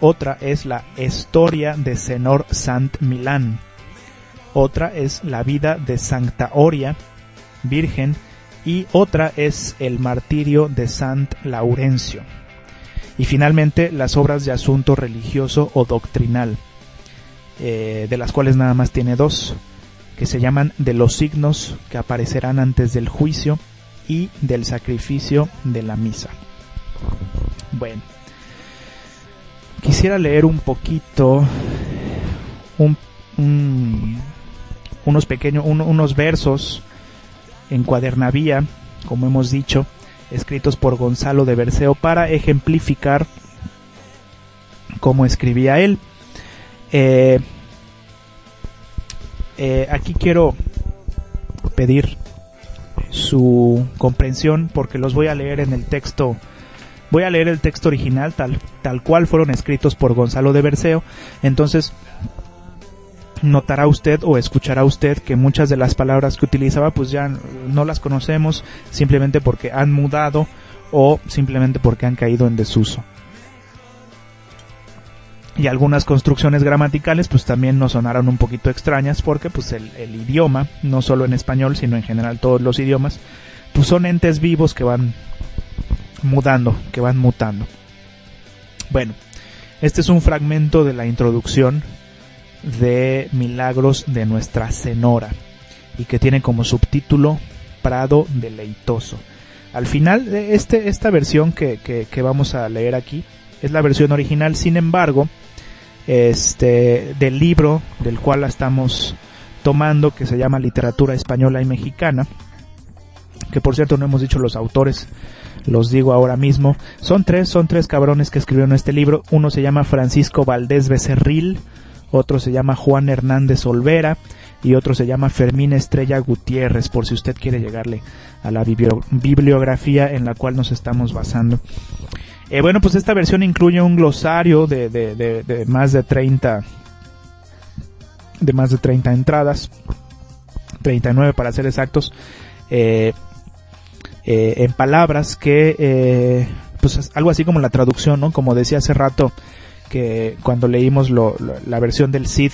Speaker 1: Otra es la Historia de Senor Sant Milán. Otra es la vida de Santa Oria Virgen y otra es el martirio de Sant Laurencio. Y finalmente las obras de asunto religioso o doctrinal, eh, de las cuales nada más tiene dos, que se llaman de los signos que aparecerán antes del juicio y del sacrificio de la misa. Bueno, quisiera leer un poquito unos pequeños, unos versos en cuadernavía, como hemos dicho, escritos por Gonzalo de Berceo para ejemplificar cómo escribía él. Eh, eh, aquí quiero pedir su comprensión porque los voy a leer en el texto voy a leer el texto original tal, tal cual fueron escritos por Gonzalo de Berceo entonces notará usted o escuchará usted que muchas de las palabras que utilizaba pues ya no las conocemos simplemente porque han mudado o simplemente porque han caído en desuso. Y algunas construcciones gramaticales pues también nos sonaron un poquito extrañas porque pues el, idioma, no solo en español sino en general todos los idiomas, pues son entes vivos que van mudando, que van mutando. Bueno, este es un fragmento de la introducción de Milagros de Nuestra Senora y que tiene como subtítulo Prado deleitoso. Al final, este, esta versión que, que, vamos a leer aquí es la versión original, sin embargo, este, del libro del cual la estamos tomando, que se llama Literatura Española y Mexicana, que por cierto no hemos dicho los autores, los digo ahora mismo, son tres, son tres cabrones que escribieron este libro, uno se llama Francisco Valdés Becerril, otro se llama Juan Hernández Olvera y otro se llama Fermín Estrella Gutiérrez, por si usted quiere llegarle a la bibliografía en la cual nos estamos basando. Eh, bueno, pues esta versión incluye un glosario de, más de 30 de más de 30 entradas, 39 para ser exactos, eh, eh, en palabras que, pues algo así como la traducción, ¿no? Como decía hace rato, que cuando leímos la versión del Cid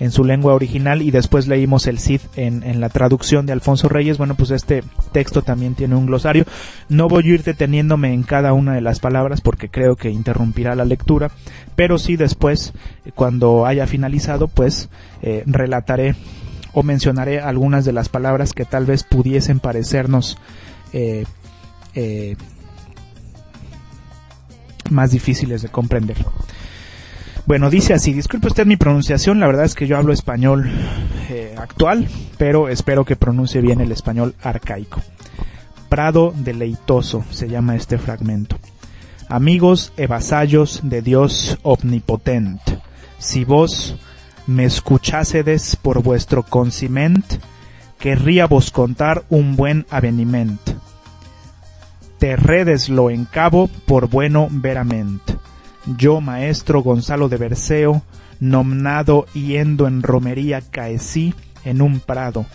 Speaker 1: en su lengua original y después leímos el Cid en, la traducción de Alfonso Reyes, bueno, pues este texto también tiene un glosario. No voy a ir deteniéndome en cada una de las palabras porque creo que interrumpirá la lectura, pero sí después, cuando haya finalizado, pues eh, relataré o mencionaré algunas de las palabras que tal vez pudiesen parecernos eh, eh, más difíciles de comprender. Bueno, dice así, disculpe usted mi pronunciación, la verdad es que yo hablo español eh, actual, pero espero que pronuncie bien el español arcaico. Prado deleitoso se llama este fragmento. Amigos e vasallos de Dios omnipotente, si vos me escuchásedes por vuestro consiment, querría vos contar un buen aveniment. Te redeslo en cabo por bueno veramente yo, maestro Gonzalo de Berceo, nomnado yendo en romería caecí en un prado,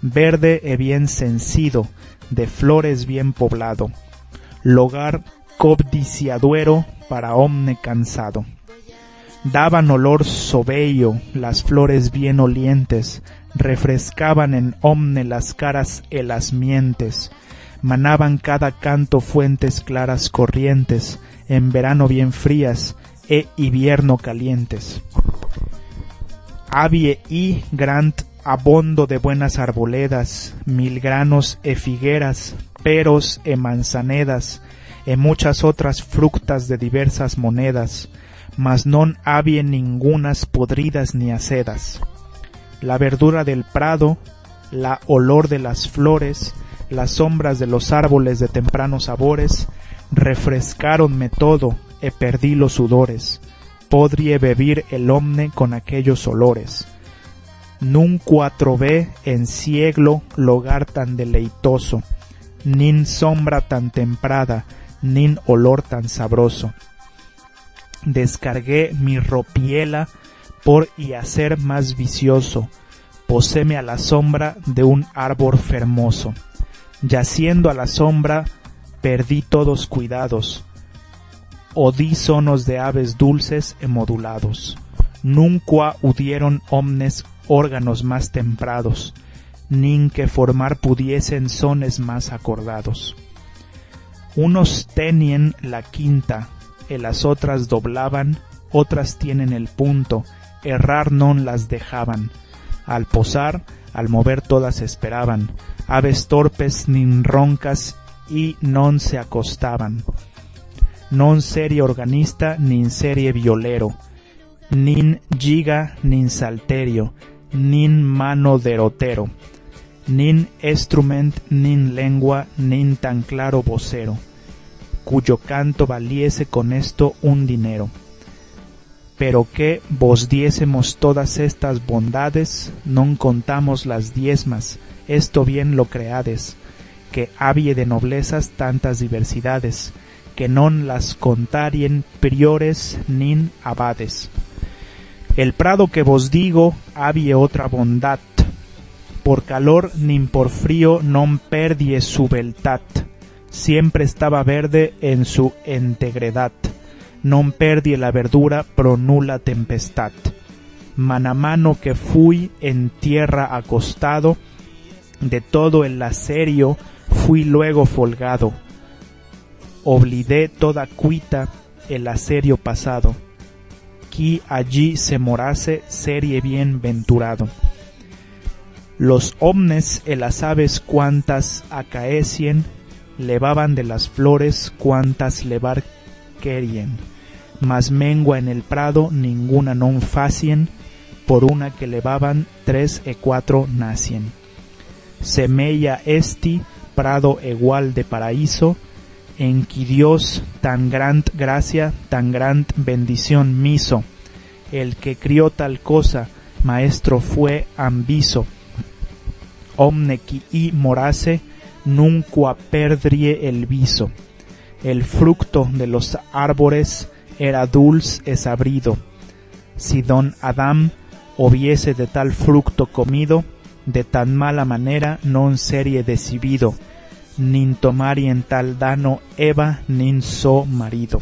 Speaker 1: verde e bien cencido, de flores bien poblado, logar cobdiciaduero para omne cansado. Daban olor sobello las flores bien olientes, refrescaban en omne las caras e las mientes, manaban cada canto fuentes claras corrientes, en verano bien frías e invierno calientes. Avie y grant abondo de buenas arboledas, mil granos e figueras, peros e manzanedas, e muchas otras fructas de diversas monedas, mas non habie ningunas podridas ni acedas. La verdura del prado, la olor de las flores, las sombras de los árboles de tempranos sabores, refrescáronme todo, e perdí los sudores, podrie bebir el omne con aquellos olores. Nunca trové en cieglo lugar tan deleitoso, nin sombra tan temprada, nin olor tan sabroso. Descargué mi ropiela por y hacer más vicioso, poséme a la sombra de un árbol fermoso. Yaciendo a la sombra perdí todos cuidados. Odí sonos de aves dulces e modulados. Nunca udieron omnes órganos más temprados, nin que formar pudiesen sones más acordados. Unos tenien la quinta, e las otras doblaban, otras tienen el punto, errar non las dejaban. Al posar, al mover todas esperaban, aves torpes nin roncas y non se acostaban. Non serie organista nin serie violero, nin giga nin salterio, nin mano derotero, nin instrument nin lengua nin tan claro vocero, cuyo canto valiese con esto un dinero. Pero que vos diésemos todas estas bondades, non contamos las diezmas, esto bien lo creades, que habie de noblezas tantas diversidades, que non las contarien priores nin abades. El prado que vos digo había otra bondad, por calor ni por frío non perdie su beltat, siempre estaba verde en su integridad, non perdie la verdura pro nula tempestad. Man mano que fui en tierra acostado, de todo el lacerio fui luego folgado, oblidé toda cuita el aserio pasado, que allí se morase serie bien venturado. Los omnes y las aves cuantas acaecien, levaban de las flores cuantas levar querien, mas mengua en el prado ninguna non facien, por una que levaban tres e cuatro nacien. Semella esti prado igual de paraíso, en que Dios tan gran gracia, tan gran bendición miso. El que crió tal cosa, maestro fue ambiso. Omne y morase, nunca perdrie el viso. El fruto de los árboles era dulce es abrido. Si don Adán hubiese de tal fruto comido, de tan mala manera non serie decibido, nin tomari en tal dano Eva nin so marido.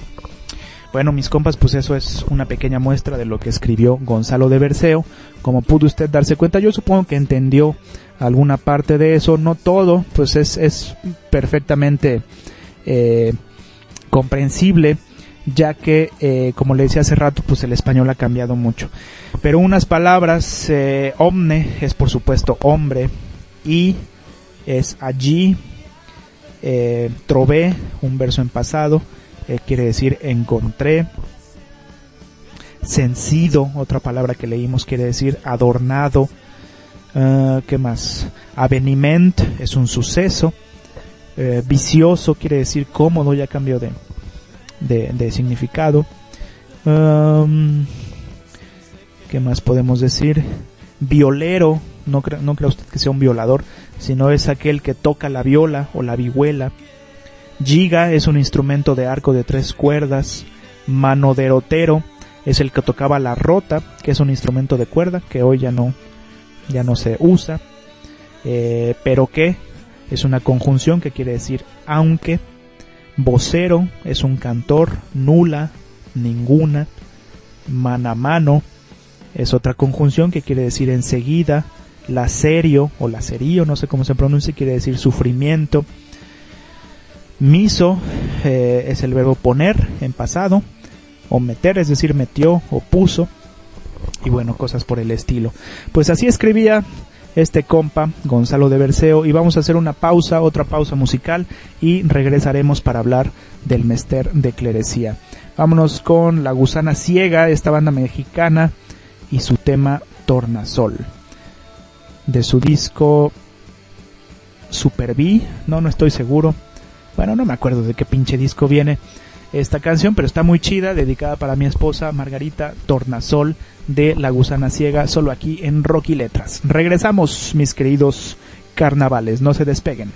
Speaker 1: Bueno, mis compas, pues eso es una pequeña muestra de lo que escribió Gonzalo de Berceo. Como pudo usted darse cuenta, yo supongo que entendió alguna parte de eso, no todo, pues es, es perfectamente eh, comprensible, ya que, eh, como le decía hace rato, pues el español ha cambiado mucho. Pero unas palabras, eh, omne es por supuesto hombre, y es allí, eh, trové, un verso en pasado, eh, quiere decir encontré. Sencido, otra palabra que leímos, quiere decir adornado. Uh, ¿Qué más? Aveniment es un suceso. Vicioso quiere decir cómodo, ya cambió de, de, significado. ¿Qué más podemos decir? Violero, no, cre no crea usted que sea un violador, sino es aquel que toca la viola o la vihuela. Giga es un instrumento de arco de tres cuerdas. Manoderotero es el que tocaba la rota, que es un instrumento de cuerda que hoy ya no, ya no se usa. Eh, pero que es una conjunción que quiere decir aunque. Vocero es un cantor, nula, ninguna. Manamano es otra conjunción que quiere decir enseguida. Lacerio o lacerío, no sé cómo se pronuncia, quiere decir sufrimiento. Miso eh, es el verbo poner en pasado, o meter, es decir, metió o puso, y bueno, cosas por el estilo. Pues así escribía este compa, Gonzalo de Berceo, y vamos a hacer una pausa, otra pausa musical, y regresaremos para hablar del Mester de Clerecía. Vámonos con La Gusana Ciega, esta banda mexicana, y su tema Tornasol. De su disco Super B, no, no estoy seguro. Bueno, no me acuerdo de qué pinche disco viene esta canción, pero está muy chida, dedicada para mi esposa Margarita Tornasol de La Gusana Ciega, solo aquí en Rocky Letras. Regresamos, mis queridos carnavales, no se despeguen.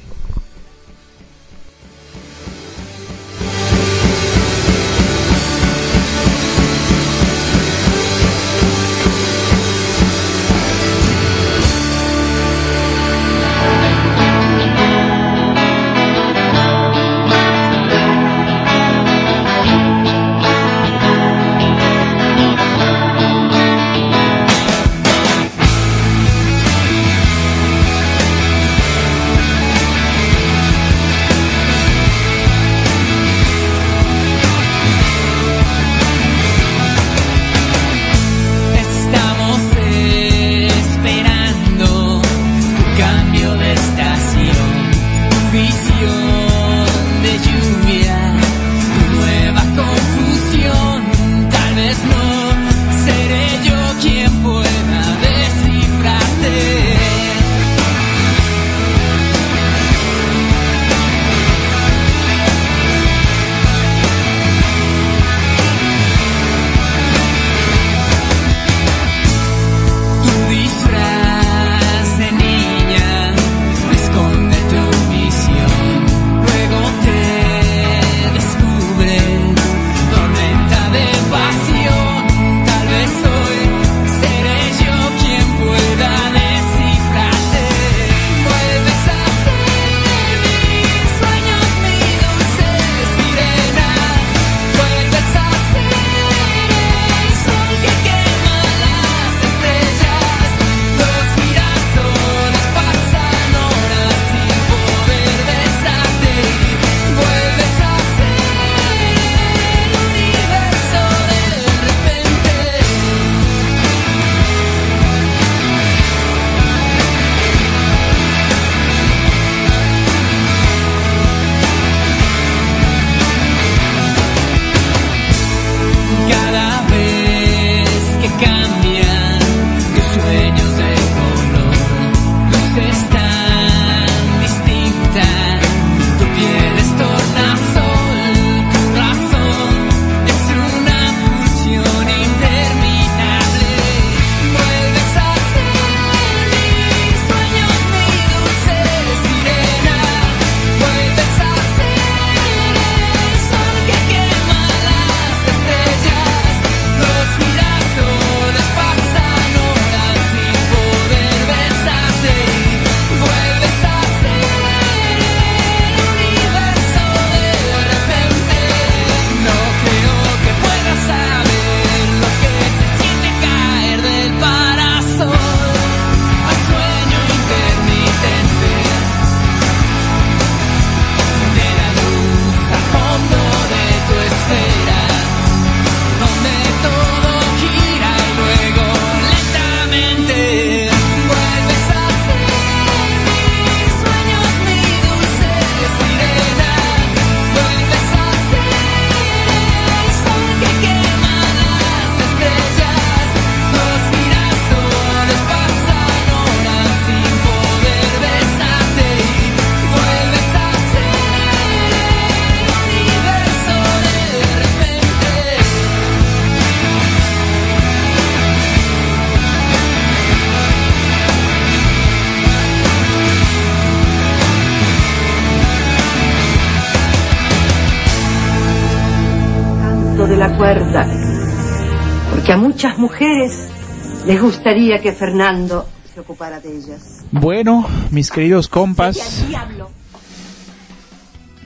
Speaker 3: Gustaría que Fernando se ocupara de ellas.
Speaker 1: Bueno, mis queridos compas,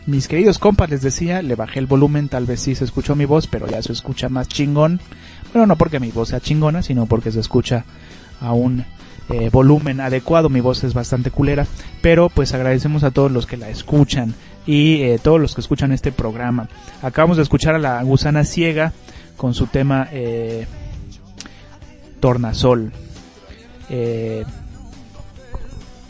Speaker 1: mis queridos compas, les decía, le bajé el volumen, tal vez sí se escuchó mi voz, pero ya se escucha más chingón. Bueno, no porque mi voz sea chingona, sino porque se escucha a un eh, volumen adecuado. Mi voz es bastante culera, pero pues agradecemos a todos los que la escuchan y eh, todos los que escuchan este programa. Acabamos de escuchar a la gusana ciega con su tema eh, Tornasol. Eh,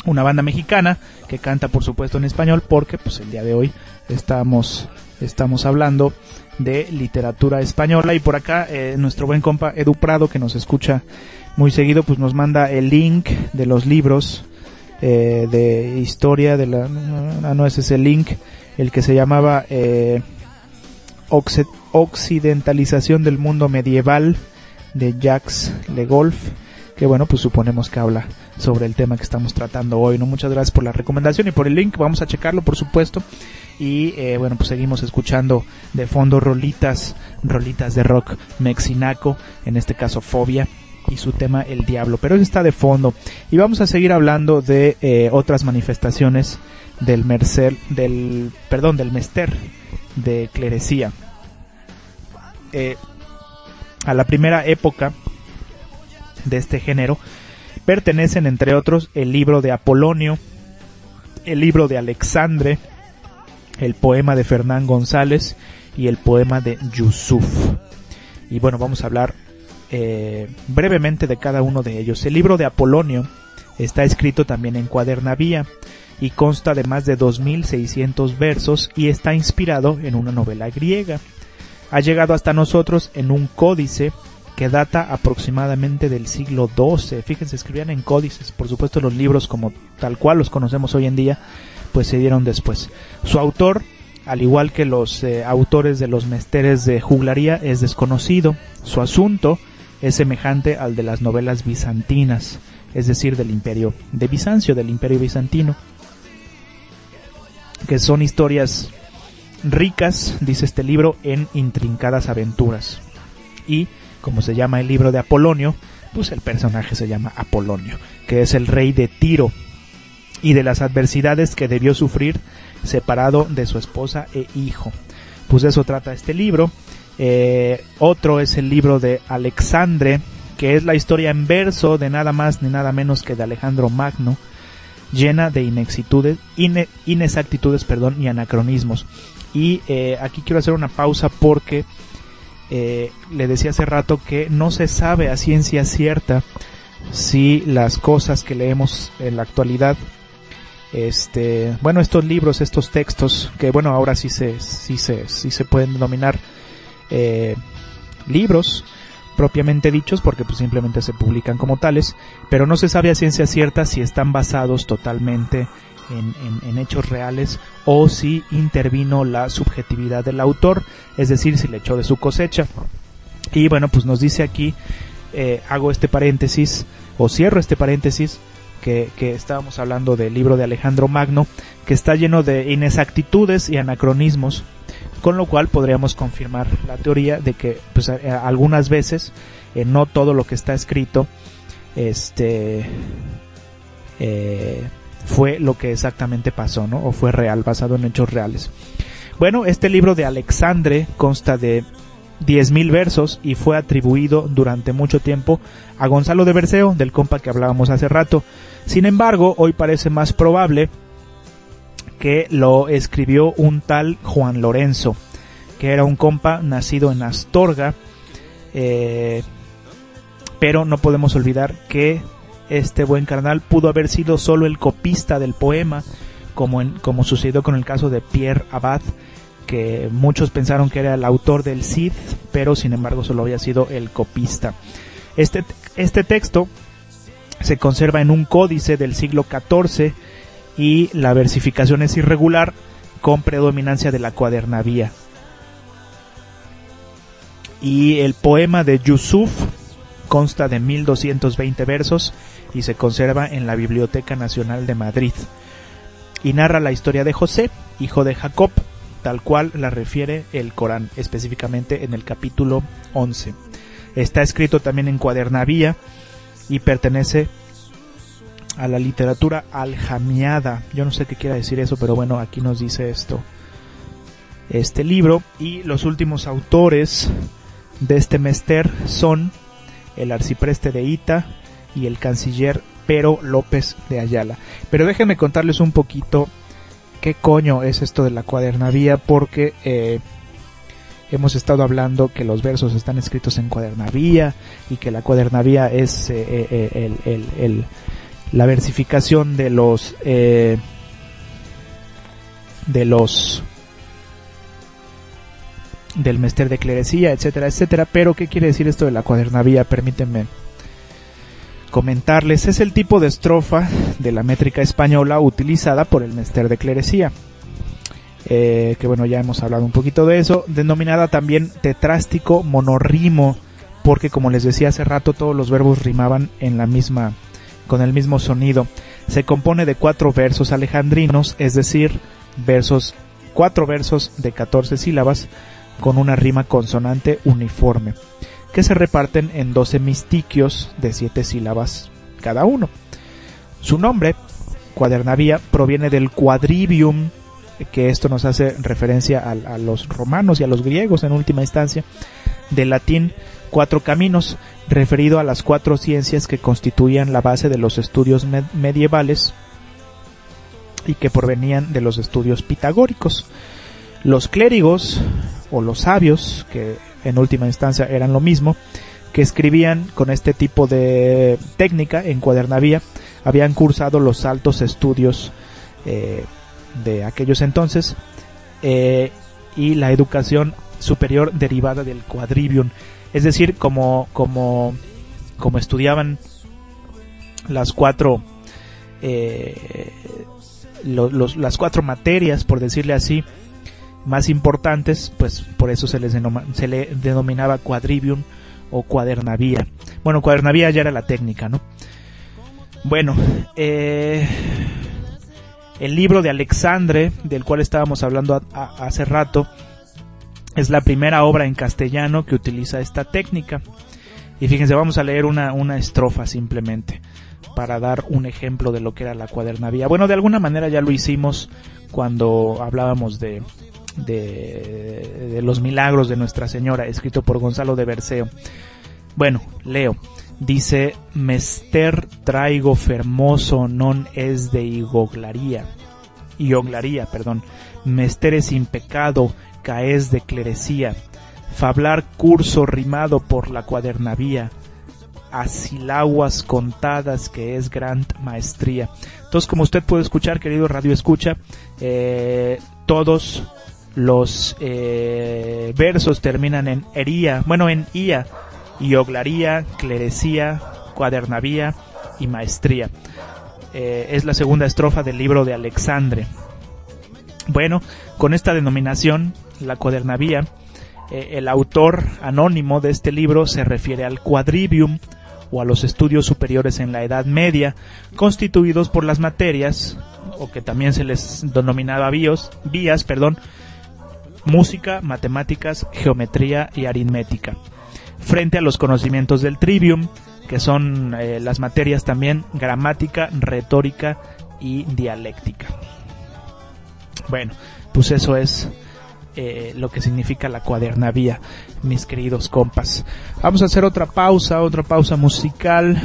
Speaker 1: una banda mexicana que canta por supuesto en español porque pues el día de hoy estamos estamos hablando de literatura española y por acá eh, nuestro buen compa Edu Prado que nos escucha muy seguido pues nos manda el link de los libros eh, de historia de la no ese es el link el que se llamaba occidentalización del mundo medieval de Jacques Le Golf que bueno pues suponemos que habla sobre el tema que estamos tratando hoy no muchas gracias por la recomendación y por el link vamos a checarlo por supuesto. Y eh, bueno pues seguimos escuchando de fondo rolitas rolitas de rock mexinaco en este caso fobia y su tema el diablo pero eso está de fondo. Y vamos a seguir hablando de eh, otras manifestaciones del merced del perdón del mester de clerecía. Eh, a la primera época de este género pertenecen entre otros el libro de Apolonio, el libro de Alexandre, el poema de Fernán González y el poema de Yusuf. Y bueno, vamos a hablar eh, brevemente de cada uno de ellos. El libro de Apolonio está escrito también en cuadernavía y consta de más de 2.600 versos y está inspirado en una novela griega. Ha llegado hasta nosotros en un códice que data aproximadamente del siglo XII. Fíjense, escribían en códices. Por supuesto, los libros como tal cual los conocemos hoy en día, pues se dieron después. Su autor, al igual que los eh, autores de los mesteres de juglaría, es desconocido. Su asunto es semejante al de las novelas bizantinas, es decir, del imperio de Bizancio, del imperio bizantino, que son historias ricas, dice este libro, en intrincadas aventuras. Y como se llama el libro de Apolonio, pues el personaje se llama Apolonio, que es el rey de Tiro y de las adversidades que debió sufrir separado de su esposa e hijo. Pues de eso trata este libro. Eh, otro es el libro de Alexandre, que es la historia en verso de nada más ni nada menos que de Alejandro Magno, llena de inexitudes, ine- inexactitudes perdón, y anacronismos. Y eh, aquí quiero hacer una pausa porque eh, le decía hace rato que no se sabe a ciencia cierta si las cosas que leemos en la actualidad este bueno estos libros estos textos que bueno ahora sí se sí se sí se pueden denominar eh, libros propiamente dichos porque pues simplemente se publican como tales pero no se sabe a ciencia cierta si están basados totalmente en, en- hechos reales o si intervino la subjetividad del autor es decir si le echó de su cosecha. Y bueno pues nos dice aquí eh, hago este paréntesis o cierro este paréntesis que, estábamos hablando del libro de Alejandro Magno, que está lleno de inexactitudes y anacronismos, con lo cual podríamos confirmar la teoría de que pues, algunas veces eh, no todo lo que está escrito este eh, fue lo que exactamente pasó, ¿no? O fue real, basado en hechos reales. Bueno, este libro de Alexandre consta de 10.000 versos y fue atribuido durante mucho tiempo a Gonzalo de Berceo, del compa que hablábamos hace rato. Sin embargo, hoy parece más probable que lo escribió un tal Juan Lorenzo, que era un compa nacido en Astorga, eh, pero no podemos olvidar que este buen carnal pudo haber sido solo el copista del poema, como, en, como sucedió con el caso de Pierre Abad, que muchos pensaron que era el autor del Cid, pero sin embargo solo había sido el copista. Este, este texto se conserva en un códice del siglo XIV y la versificación es irregular con predominancia de la cuadernavía. Y el poema de Yusuf consta de 1220 versos y se conserva en la Biblioteca Nacional de Madrid. Y narra la historia de José, hijo de Jacob, tal cual la refiere el Corán, específicamente en el capítulo 11. Está escrito también en cuadernavía y pertenece a la literatura aljamiada. Yo no sé qué quiera decir eso, pero bueno, aquí nos dice esto. Este libro y los últimos autores de este mester son el arcipreste de Ita y el canciller Pero López de Ayala. Pero déjenme contarles un poquito qué coño es esto de la cuadernavía porque eh, hemos estado hablando que los versos están escritos en cuadernavía y que la cuadernavía es eh, eh, el, la versificación de los de los del mester de clerecía, etcétera, etcétera. Pero, ¿qué quiere decir esto de la cuadernavía? Permítanme comentarles. Es el tipo de estrofa de la métrica española utilizada por el mester de clerecía. Eh, que bueno, ya hemos hablado un poquito de eso. Denominada también tetrástico monorrimo, porque como les decía hace rato, todos los verbos rimaban en la misma, con el mismo sonido. Se compone de cuatro versos alejandrinos, es decir, versos, cuatro versos de 14 sílabas, con una rima consonante uniforme, que se reparten en 12 mistiquios de 7 sílabas cada uno. Su nombre, cuadernavía, proviene del quadrivium, que esto nos hace referencia a, los romanos y a los griegos en última instancia, del latín cuatro caminos, referido a las cuatro ciencias que constituían la base de los estudios medievales y que provenían de los estudios pitagóricos. Los clérigos o los sabios, que en última instancia eran lo mismo, que escribían con este tipo de técnica en cuadernavía, habían cursado los altos estudios eh, de aquellos entonces eh, y la educación superior derivada del quadrivium, es decir, como, estudiaban las cuatro eh, las cuatro materias, por decirle así, más importantes, pues por eso se, les se le denominaba quadrivium o cuadernavía. Bueno, cuadernavía ya era la técnica, ¿no? Bueno, eh, el libro de Alexandre, del cual estábamos hablando hace rato, es la primera obra en castellano que utiliza esta técnica. Y fíjense, vamos a leer una, una estrofa simplemente para dar un ejemplo de lo que era la cuadernavía. Bueno, de alguna manera ya lo hicimos cuando hablábamos de, de, los milagros de Nuestra Señora, escrito por Gonzalo de Berceo. Bueno, leo. Dice, Mester traigo fermoso non es de igoglaría. Ioglaría, perdón. Mester sin pecado, caes de clerecía. Fablar curso rimado por la cuadernavía. Asilaguas contadas que es gran maestría. Entonces, como usted puede escuchar, querido Radio Escucha, eh, todos los eh, versos terminan en ería, bueno, en ia, ioglaría, clerecía, cuadernavía y maestría. Eh, es la segunda estrofa del libro de Alexandre. Bueno, con esta denominación, la cuadernavía, eh, el autor anónimo de este libro se refiere al quadrivium o a los estudios superiores en la Edad Media, constituidos por las materias, o que también se les denominaba vías, perdón, música, matemáticas, geometría y aritmética. Frente a los conocimientos del trivium, que son eh, las materias también gramática, retórica y dialéctica. Bueno, pues eso es eh, lo que significa la cuadernavía, mis queridos compas. Vamos a hacer otra pausa, otra pausa musical.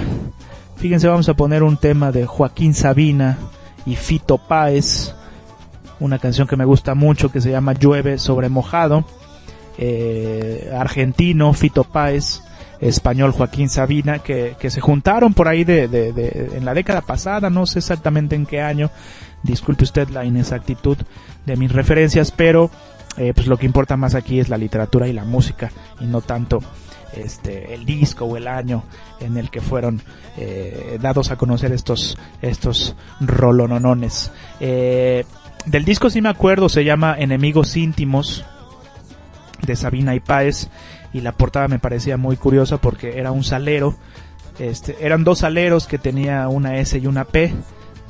Speaker 1: Fíjense, vamos a poner un tema de Joaquín Sabina y Fito Páez una canción que me gusta mucho que se llama Llueve sobre mojado, eh, argentino Fito Páez, español Joaquín Sabina, que, se juntaron por ahí de, en la década pasada, no sé exactamente en qué año, disculpe usted la inexactitud de mis referencias, pero eh, pues lo que importa más aquí es la literatura y la música y no tanto este el disco o el año en el que fueron eh, dados a conocer estos estos rolononones. Eh, del disco sí me acuerdo, se llama Enemigos íntimos de Sabina y Páez y la portada me parecía muy curiosa porque era un salero, este, eran dos saleros que tenía una S y una P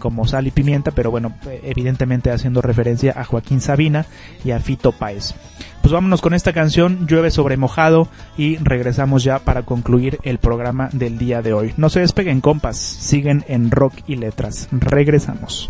Speaker 2: como sal y pimienta, pero bueno, evidentemente haciendo referencia a Joaquín Sabina y a Fito Páez. Pues vámonos con esta canción, Llueve sobre mojado, y regresamos ya para concluir el programa del día de hoy. No se despeguen, compas, siguen en rock y letras. Regresamos.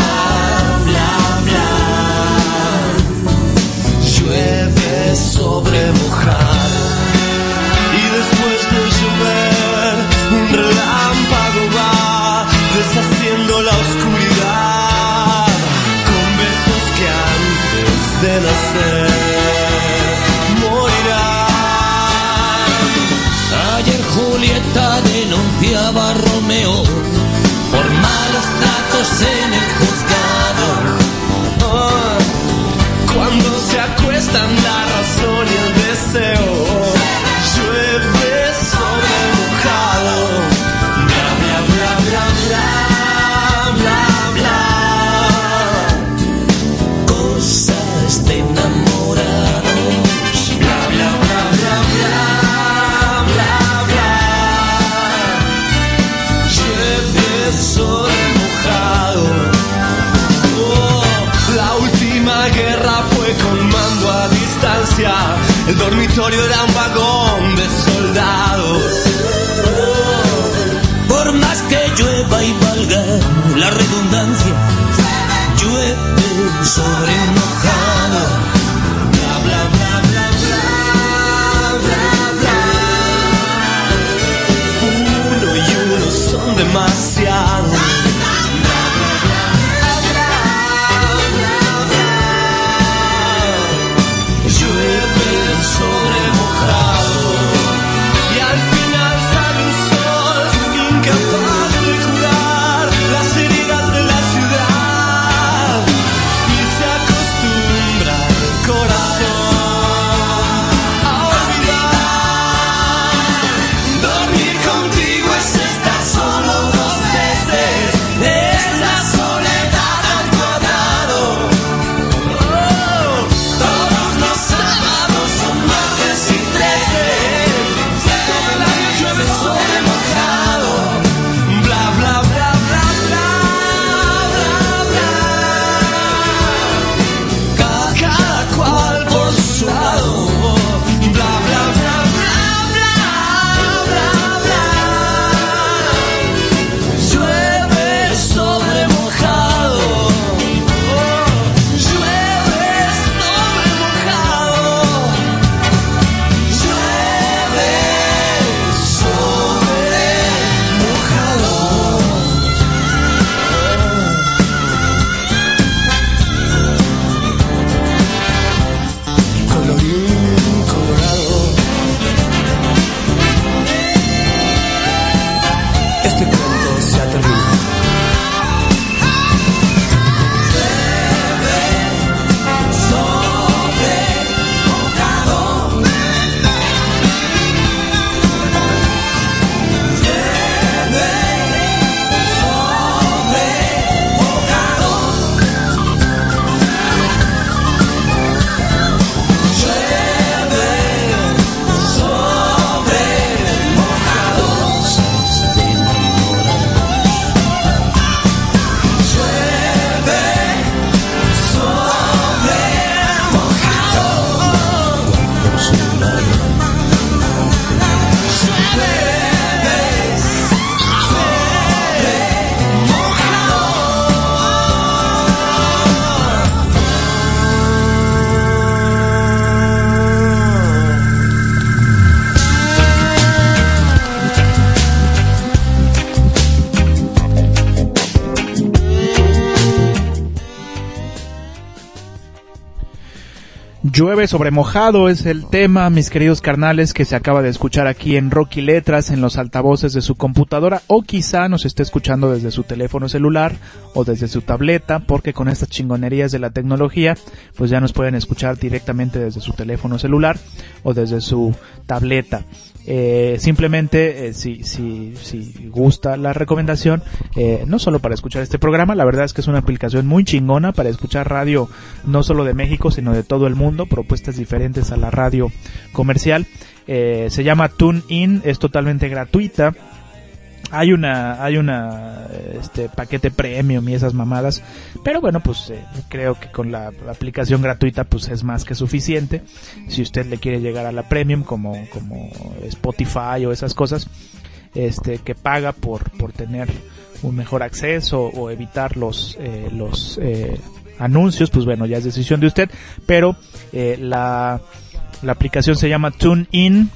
Speaker 1: Llueve sobre mojado es el tema, mis queridos carnales, que se acaba de escuchar aquí en Rocky Letras, en los altavoces de su computadora, o quizá nos esté escuchando desde su teléfono celular o desde su tableta, porque con estas chingonerías de la tecnología, pues ya nos pueden escuchar directamente desde su teléfono celular o desde su tableta. Eh, simplemente, eh, si, si, si gusta la recomendación, eh, no solo para escuchar este programa, la verdad es que es una aplicación muy chingona para escuchar radio no solo de México, sino de todo el mundo, propuestas diferentes a la radio comercial. se llama TuneIn, es totalmente gratuita hay una hay una este paquete premium y esas mamadas pero bueno pues eh, creo que con la aplicación gratuita pues es más que suficiente. Si usted le quiere llegar a la premium como como Spotify o esas cosas este que paga por por tener un mejor acceso o evitar los eh, los eh, anuncios pues bueno ya es decisión de usted. Pero la la aplicación se llama TuneIn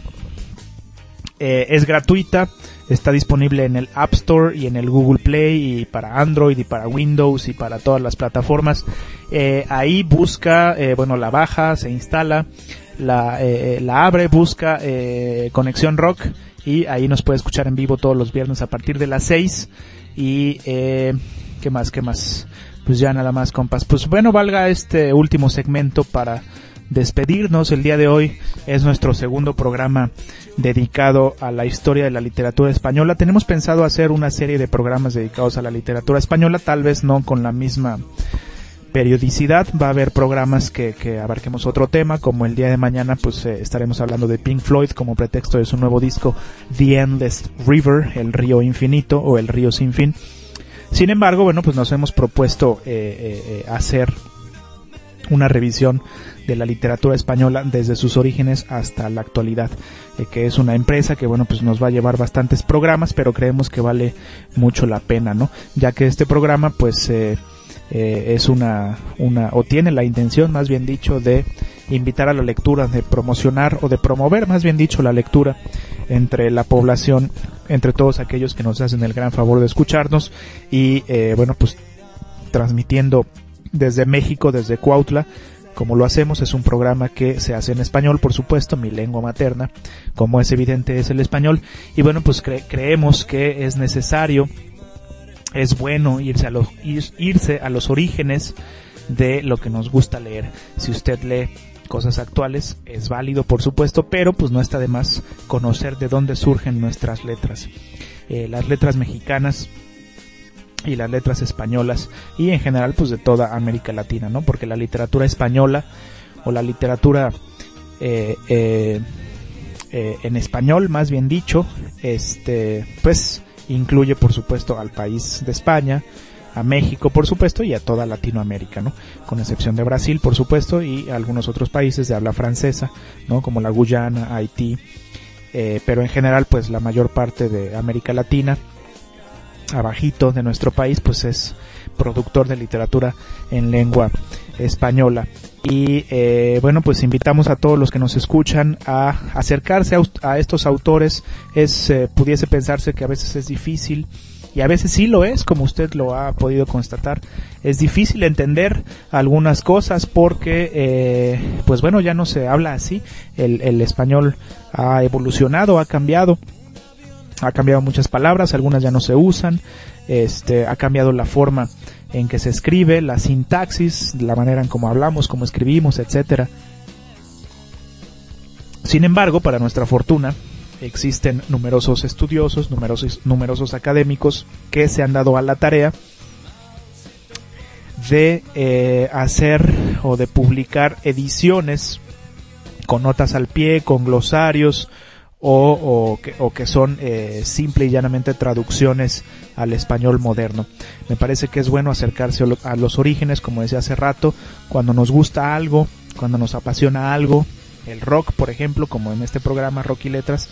Speaker 1: es gratuita Está disponible en el App Store y en el Google Play y para Android y para Windows y para todas las plataformas. Eh, ahí busca, eh, bueno, la baja, se instala, la, eh, la abre, busca Conexión Rock y ahí nos puede escuchar en vivo todos los viernes a partir de las 6 y qué más, qué más. Pues ya nada más, compas. Pues bueno, valga este último segmento para despedirnos. El día de hoy es nuestro segundo programa dedicado a la historia de la literatura española. Tenemos pensado hacer una serie de programas dedicados a la literatura española, tal vez no con la misma periodicidad. Va a haber programas que, que abarquemos otro tema, como el día de mañana pues eh, estaremos hablando de Pink Floyd como pretexto de su nuevo disco The Endless River, el río infinito o el río sin fin. Sin embargo, bueno, pues nos hemos propuesto eh, eh, hacer una revisión de la literatura española desde sus orígenes hasta la actualidad, eh, que es una empresa que bueno pues nos va a llevar bastantes programas, pero creemos que vale mucho la pena, ¿no? Ya que este programa pues eh, eh, es una, una o tiene la intención, más bien dicho, de invitar a la lectura, de promocionar o de promover, más bien dicho, la lectura entre la población, entre todos aquellos que nos hacen el gran favor de escucharnos y bueno pues transmitiendo desde México, desde Cuautla, como lo hacemos, es un programa que se hace en español, por supuesto, mi lengua materna, como es evidente es el español, y bueno, pues creemos que es necesario, es bueno irse a los, irse a los orígenes de lo que nos gusta leer. Si usted lee cosas actuales, es válido, por supuesto, pero pues no está de más conocer de dónde surgen nuestras letras. Eh, las letras mexicanas y las letras españolas y en general pues de toda América Latina, ¿no? Porque la literatura española o la literatura eh, eh, eh, en español, más bien dicho, este, pues incluye por supuesto al país de España, a México por supuesto y a toda Latinoamérica, ¿no? Con excepción de Brasil por supuesto y algunos otros países de habla francesa, ¿no? Como la Guyana, Haití, pero en general pues la mayor parte de América Latina abajito de nuestro país, pues es productor de literatura en lengua española. Y eh, bueno, pues invitamos a todos los que nos escuchan a acercarse a, estos autores. Es, eh, pudiese pensarse que a veces es difícil, y a veces sí lo es, como usted lo ha podido constatar. Es difícil entender algunas cosas porque, eh, pues bueno, ya no se habla así. El, el español ha evolucionado, ha cambiado ha cambiado muchas palabras, algunas ya no se usan, este, ha cambiado la forma en que se escribe, la sintaxis, la manera en cómo hablamos, cómo escribimos, etcétera. Sin embargo, para nuestra fortuna, existen numerosos estudiosos, numerosos, numerosos académicos que se han dado a la tarea de eh, hacer o de publicar ediciones con notas al pie, con glosarios, o, que, son eh, simple y llanamente traducciones al español moderno. Me parece que es bueno acercarse a los orígenes, como decía hace rato, cuando nos gusta algo, cuando nos apasiona algo, el rock, por ejemplo, como en este programa Rock y Letras,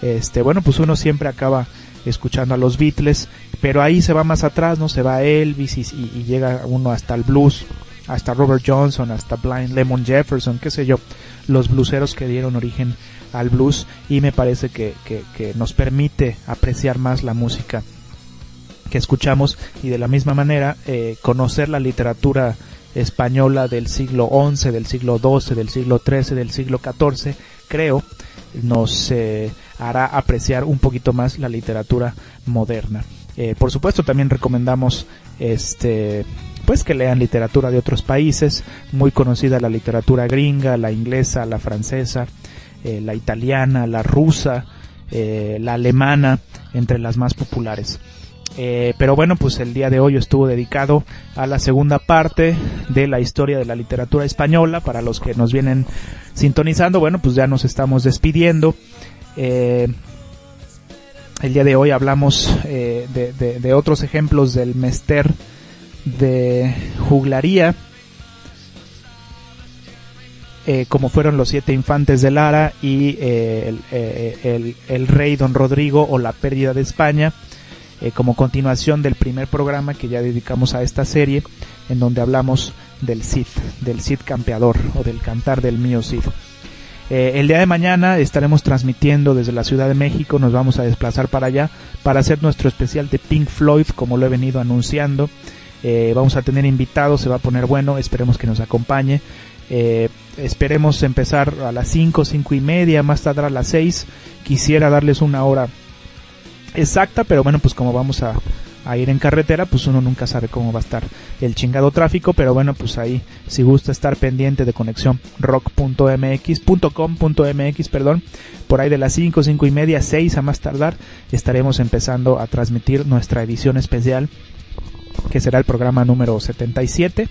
Speaker 1: este, bueno, pues uno siempre acaba escuchando a los Beatles, pero ahí se va más atrás, no se va Elvis y, y llega uno hasta el blues, hasta Robert Johnson, hasta Blind Lemon Jefferson, qué sé yo, los blueseros que dieron origen al blues y me parece que, nos permite apreciar más la música que escuchamos y de la misma manera eh, conocer la literatura española del siglo XI, del siglo XII, del siglo XIII, del siglo XIV, creo, nos eh, hará apreciar un poquito más la literatura moderna. Eh, por supuesto, también recomendamos este pues que lean literatura de otros países, muy conocida la literatura gringa, la inglesa, la francesa, eh, la italiana, la rusa, la alemana, entre las más populares. Eh, pero bueno, pues el día de hoy estuvo dedicado a la segunda parte de la historia de la literatura española. Para los que nos vienen sintonizando, bueno, pues ya nos estamos despidiendo. Eh, el día de hoy hablamos eh, de, otros ejemplos del mester de juglaría, como fueron los siete infantes de Lara y el rey don Rodrigo o la pérdida de España eh, como continuación del primer programa que ya dedicamos a esta serie, en donde hablamos del Cid, del Cid campeador o del cantar del mío Cid. Eh, el día de mañana estaremos transmitiendo desde la Ciudad de México, nos vamos a desplazar para allá para hacer nuestro especial de Pink Floyd, como lo he venido anunciando. Eh, vamos a tener invitados, se va a poner bueno, esperemos que nos acompañe. Esperemos empezar a las 5, 5 y media, más tarde a las 6. Quisiera darles una hora exacta, pero bueno, pues como vamos a, ir en carretera, pues uno nunca sabe cómo va a estar el chingado tráfico, pero bueno, pues ahí si gusta estar pendiente de conexión rock.mx.com.mx, perdón, por ahí de las 5, 5 y media, 6 a más tardar, estaremos empezando a transmitir nuestra edición especial, que será el programa número 77,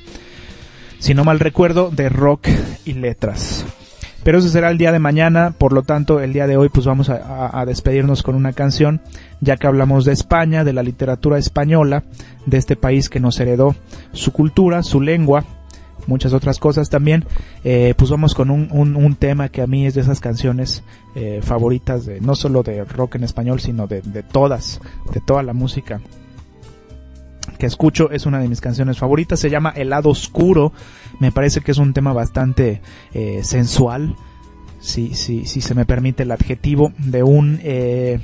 Speaker 1: si no mal recuerdo, de rock y letras. Pero eso será el día de mañana, por lo tanto el día de hoy pues vamos a, despedirnos con una canción, ya que hablamos de España, de la literatura española, de este país que nos heredó su cultura, su lengua, muchas otras cosas también, eh, pues vamos con un, un, tema que a mí es de esas canciones eh, favoritas, de, no solo de rock en español, sino de, de todas, de toda la música escucho, es una de mis canciones favoritas, se llama El lado oscuro, me parece que es un tema bastante eh, sensual, si, si, si se me permite el adjetivo, de un, eh,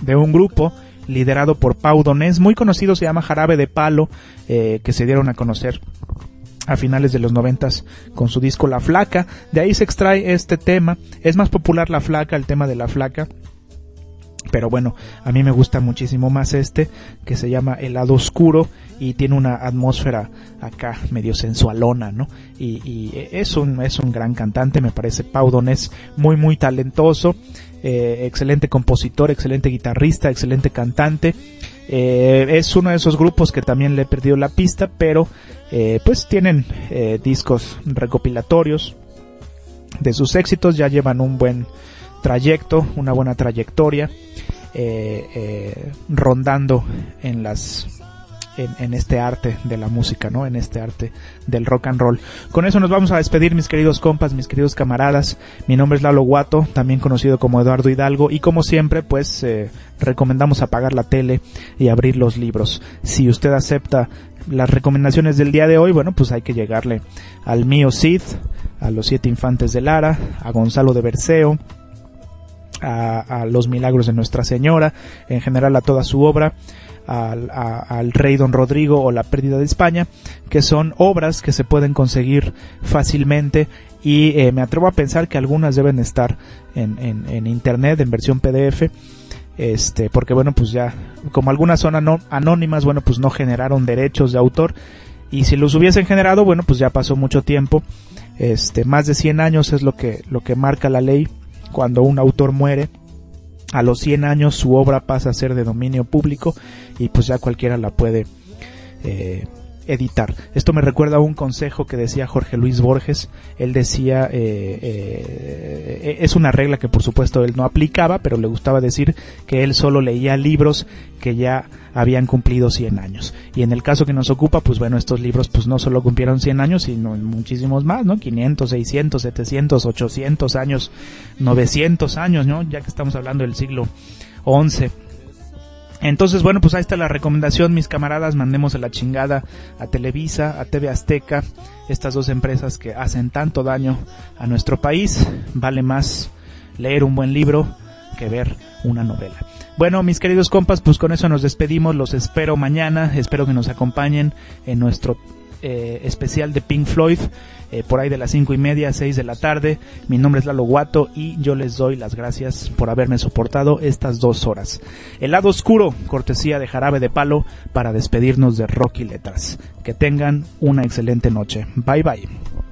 Speaker 1: de un grupo liderado por Pau Donés, muy conocido, se llama Jarabe de Palo, eh, que se dieron a conocer a finales de los noventas con su disco La Flaca, de ahí se extrae este tema, es más popular La Flaca, el tema de La Flaca, pero bueno, a mí me gusta muchísimo más este, que se llama El lado oscuro y tiene una atmósfera acá medio sensualona, ¿no? Y, es, un, es un gran cantante, me parece. Pau es muy, muy talentoso, eh, excelente compositor, excelente guitarrista, excelente cantante. Eh, es uno de esos grupos que también le he perdido la pista, pero eh, pues tienen discos recopilatorios de sus éxitos, ya llevan un buen trayecto, una buena trayectoria, eh, eh, rondando en las en, este arte de la música, ¿no? En este arte del rock and roll. Con eso nos vamos a despedir, mis queridos compas, mis queridos camaradas. Mi nombre es Lalo Guato, también conocido como Eduardo Hidalgo, y como siempre, pues eh, recomendamos apagar la tele y abrir los libros. Si usted acepta las recomendaciones del día de hoy, bueno, pues hay que llegarle al mío Cid, a los siete infantes de Lara, a Gonzalo de Berceo, a, los milagros de Nuestra Señora, en general a toda su obra, al, rey don Rodrigo o la pérdida de España, que son obras que se pueden conseguir fácilmente y eh, me atrevo a pensar que algunas deben estar en, en, internet en versión PDF este porque bueno pues ya como algunas son anónimas bueno pues no generaron derechos de autor y si los hubiesen generado bueno pues ya pasó mucho tiempo este más de 100 años es lo que lo que marca la ley cuando un autor muere, a los 100 años su obra pasa a ser de dominio público y pues ya cualquiera la puede eh, editar. Esto me recuerda a un consejo que decía Jorge Luis Borges. Él decía, eh, eh, es una regla que por supuesto él no aplicaba, pero le gustaba decir que él solo leía libros que ya habían cumplido 100 años. Y en el caso que nos ocupa, pues bueno, estos libros pues no solo cumplieron 100 años, sino muchísimos más, ¿no? 500, 600, 700, 800 años, 900 años, ¿no? Ya que estamos hablando del siglo 11 entonces, bueno, pues ahí está la recomendación, mis camaradas, mandemos a la chingada a Televisa, a TV Azteca, estas dos empresas que hacen tanto daño a nuestro país. Vale más leer un buen libro que ver una novela. Bueno, mis queridos compas, pues con eso nos despedimos, los espero mañana, espero que nos acompañen en nuestro
Speaker 4: eh, especial de Pink Floyd, eh, por ahí de las cinco y media, seis de la tarde. Mi nombre es Lalo Guato y yo les doy las gracias por haberme soportado estas dos horas. El lado oscuro, cortesía de Jarabe de Palo, para despedirnos de Rocky Letras. Que tengan una excelente noche. Bye bye.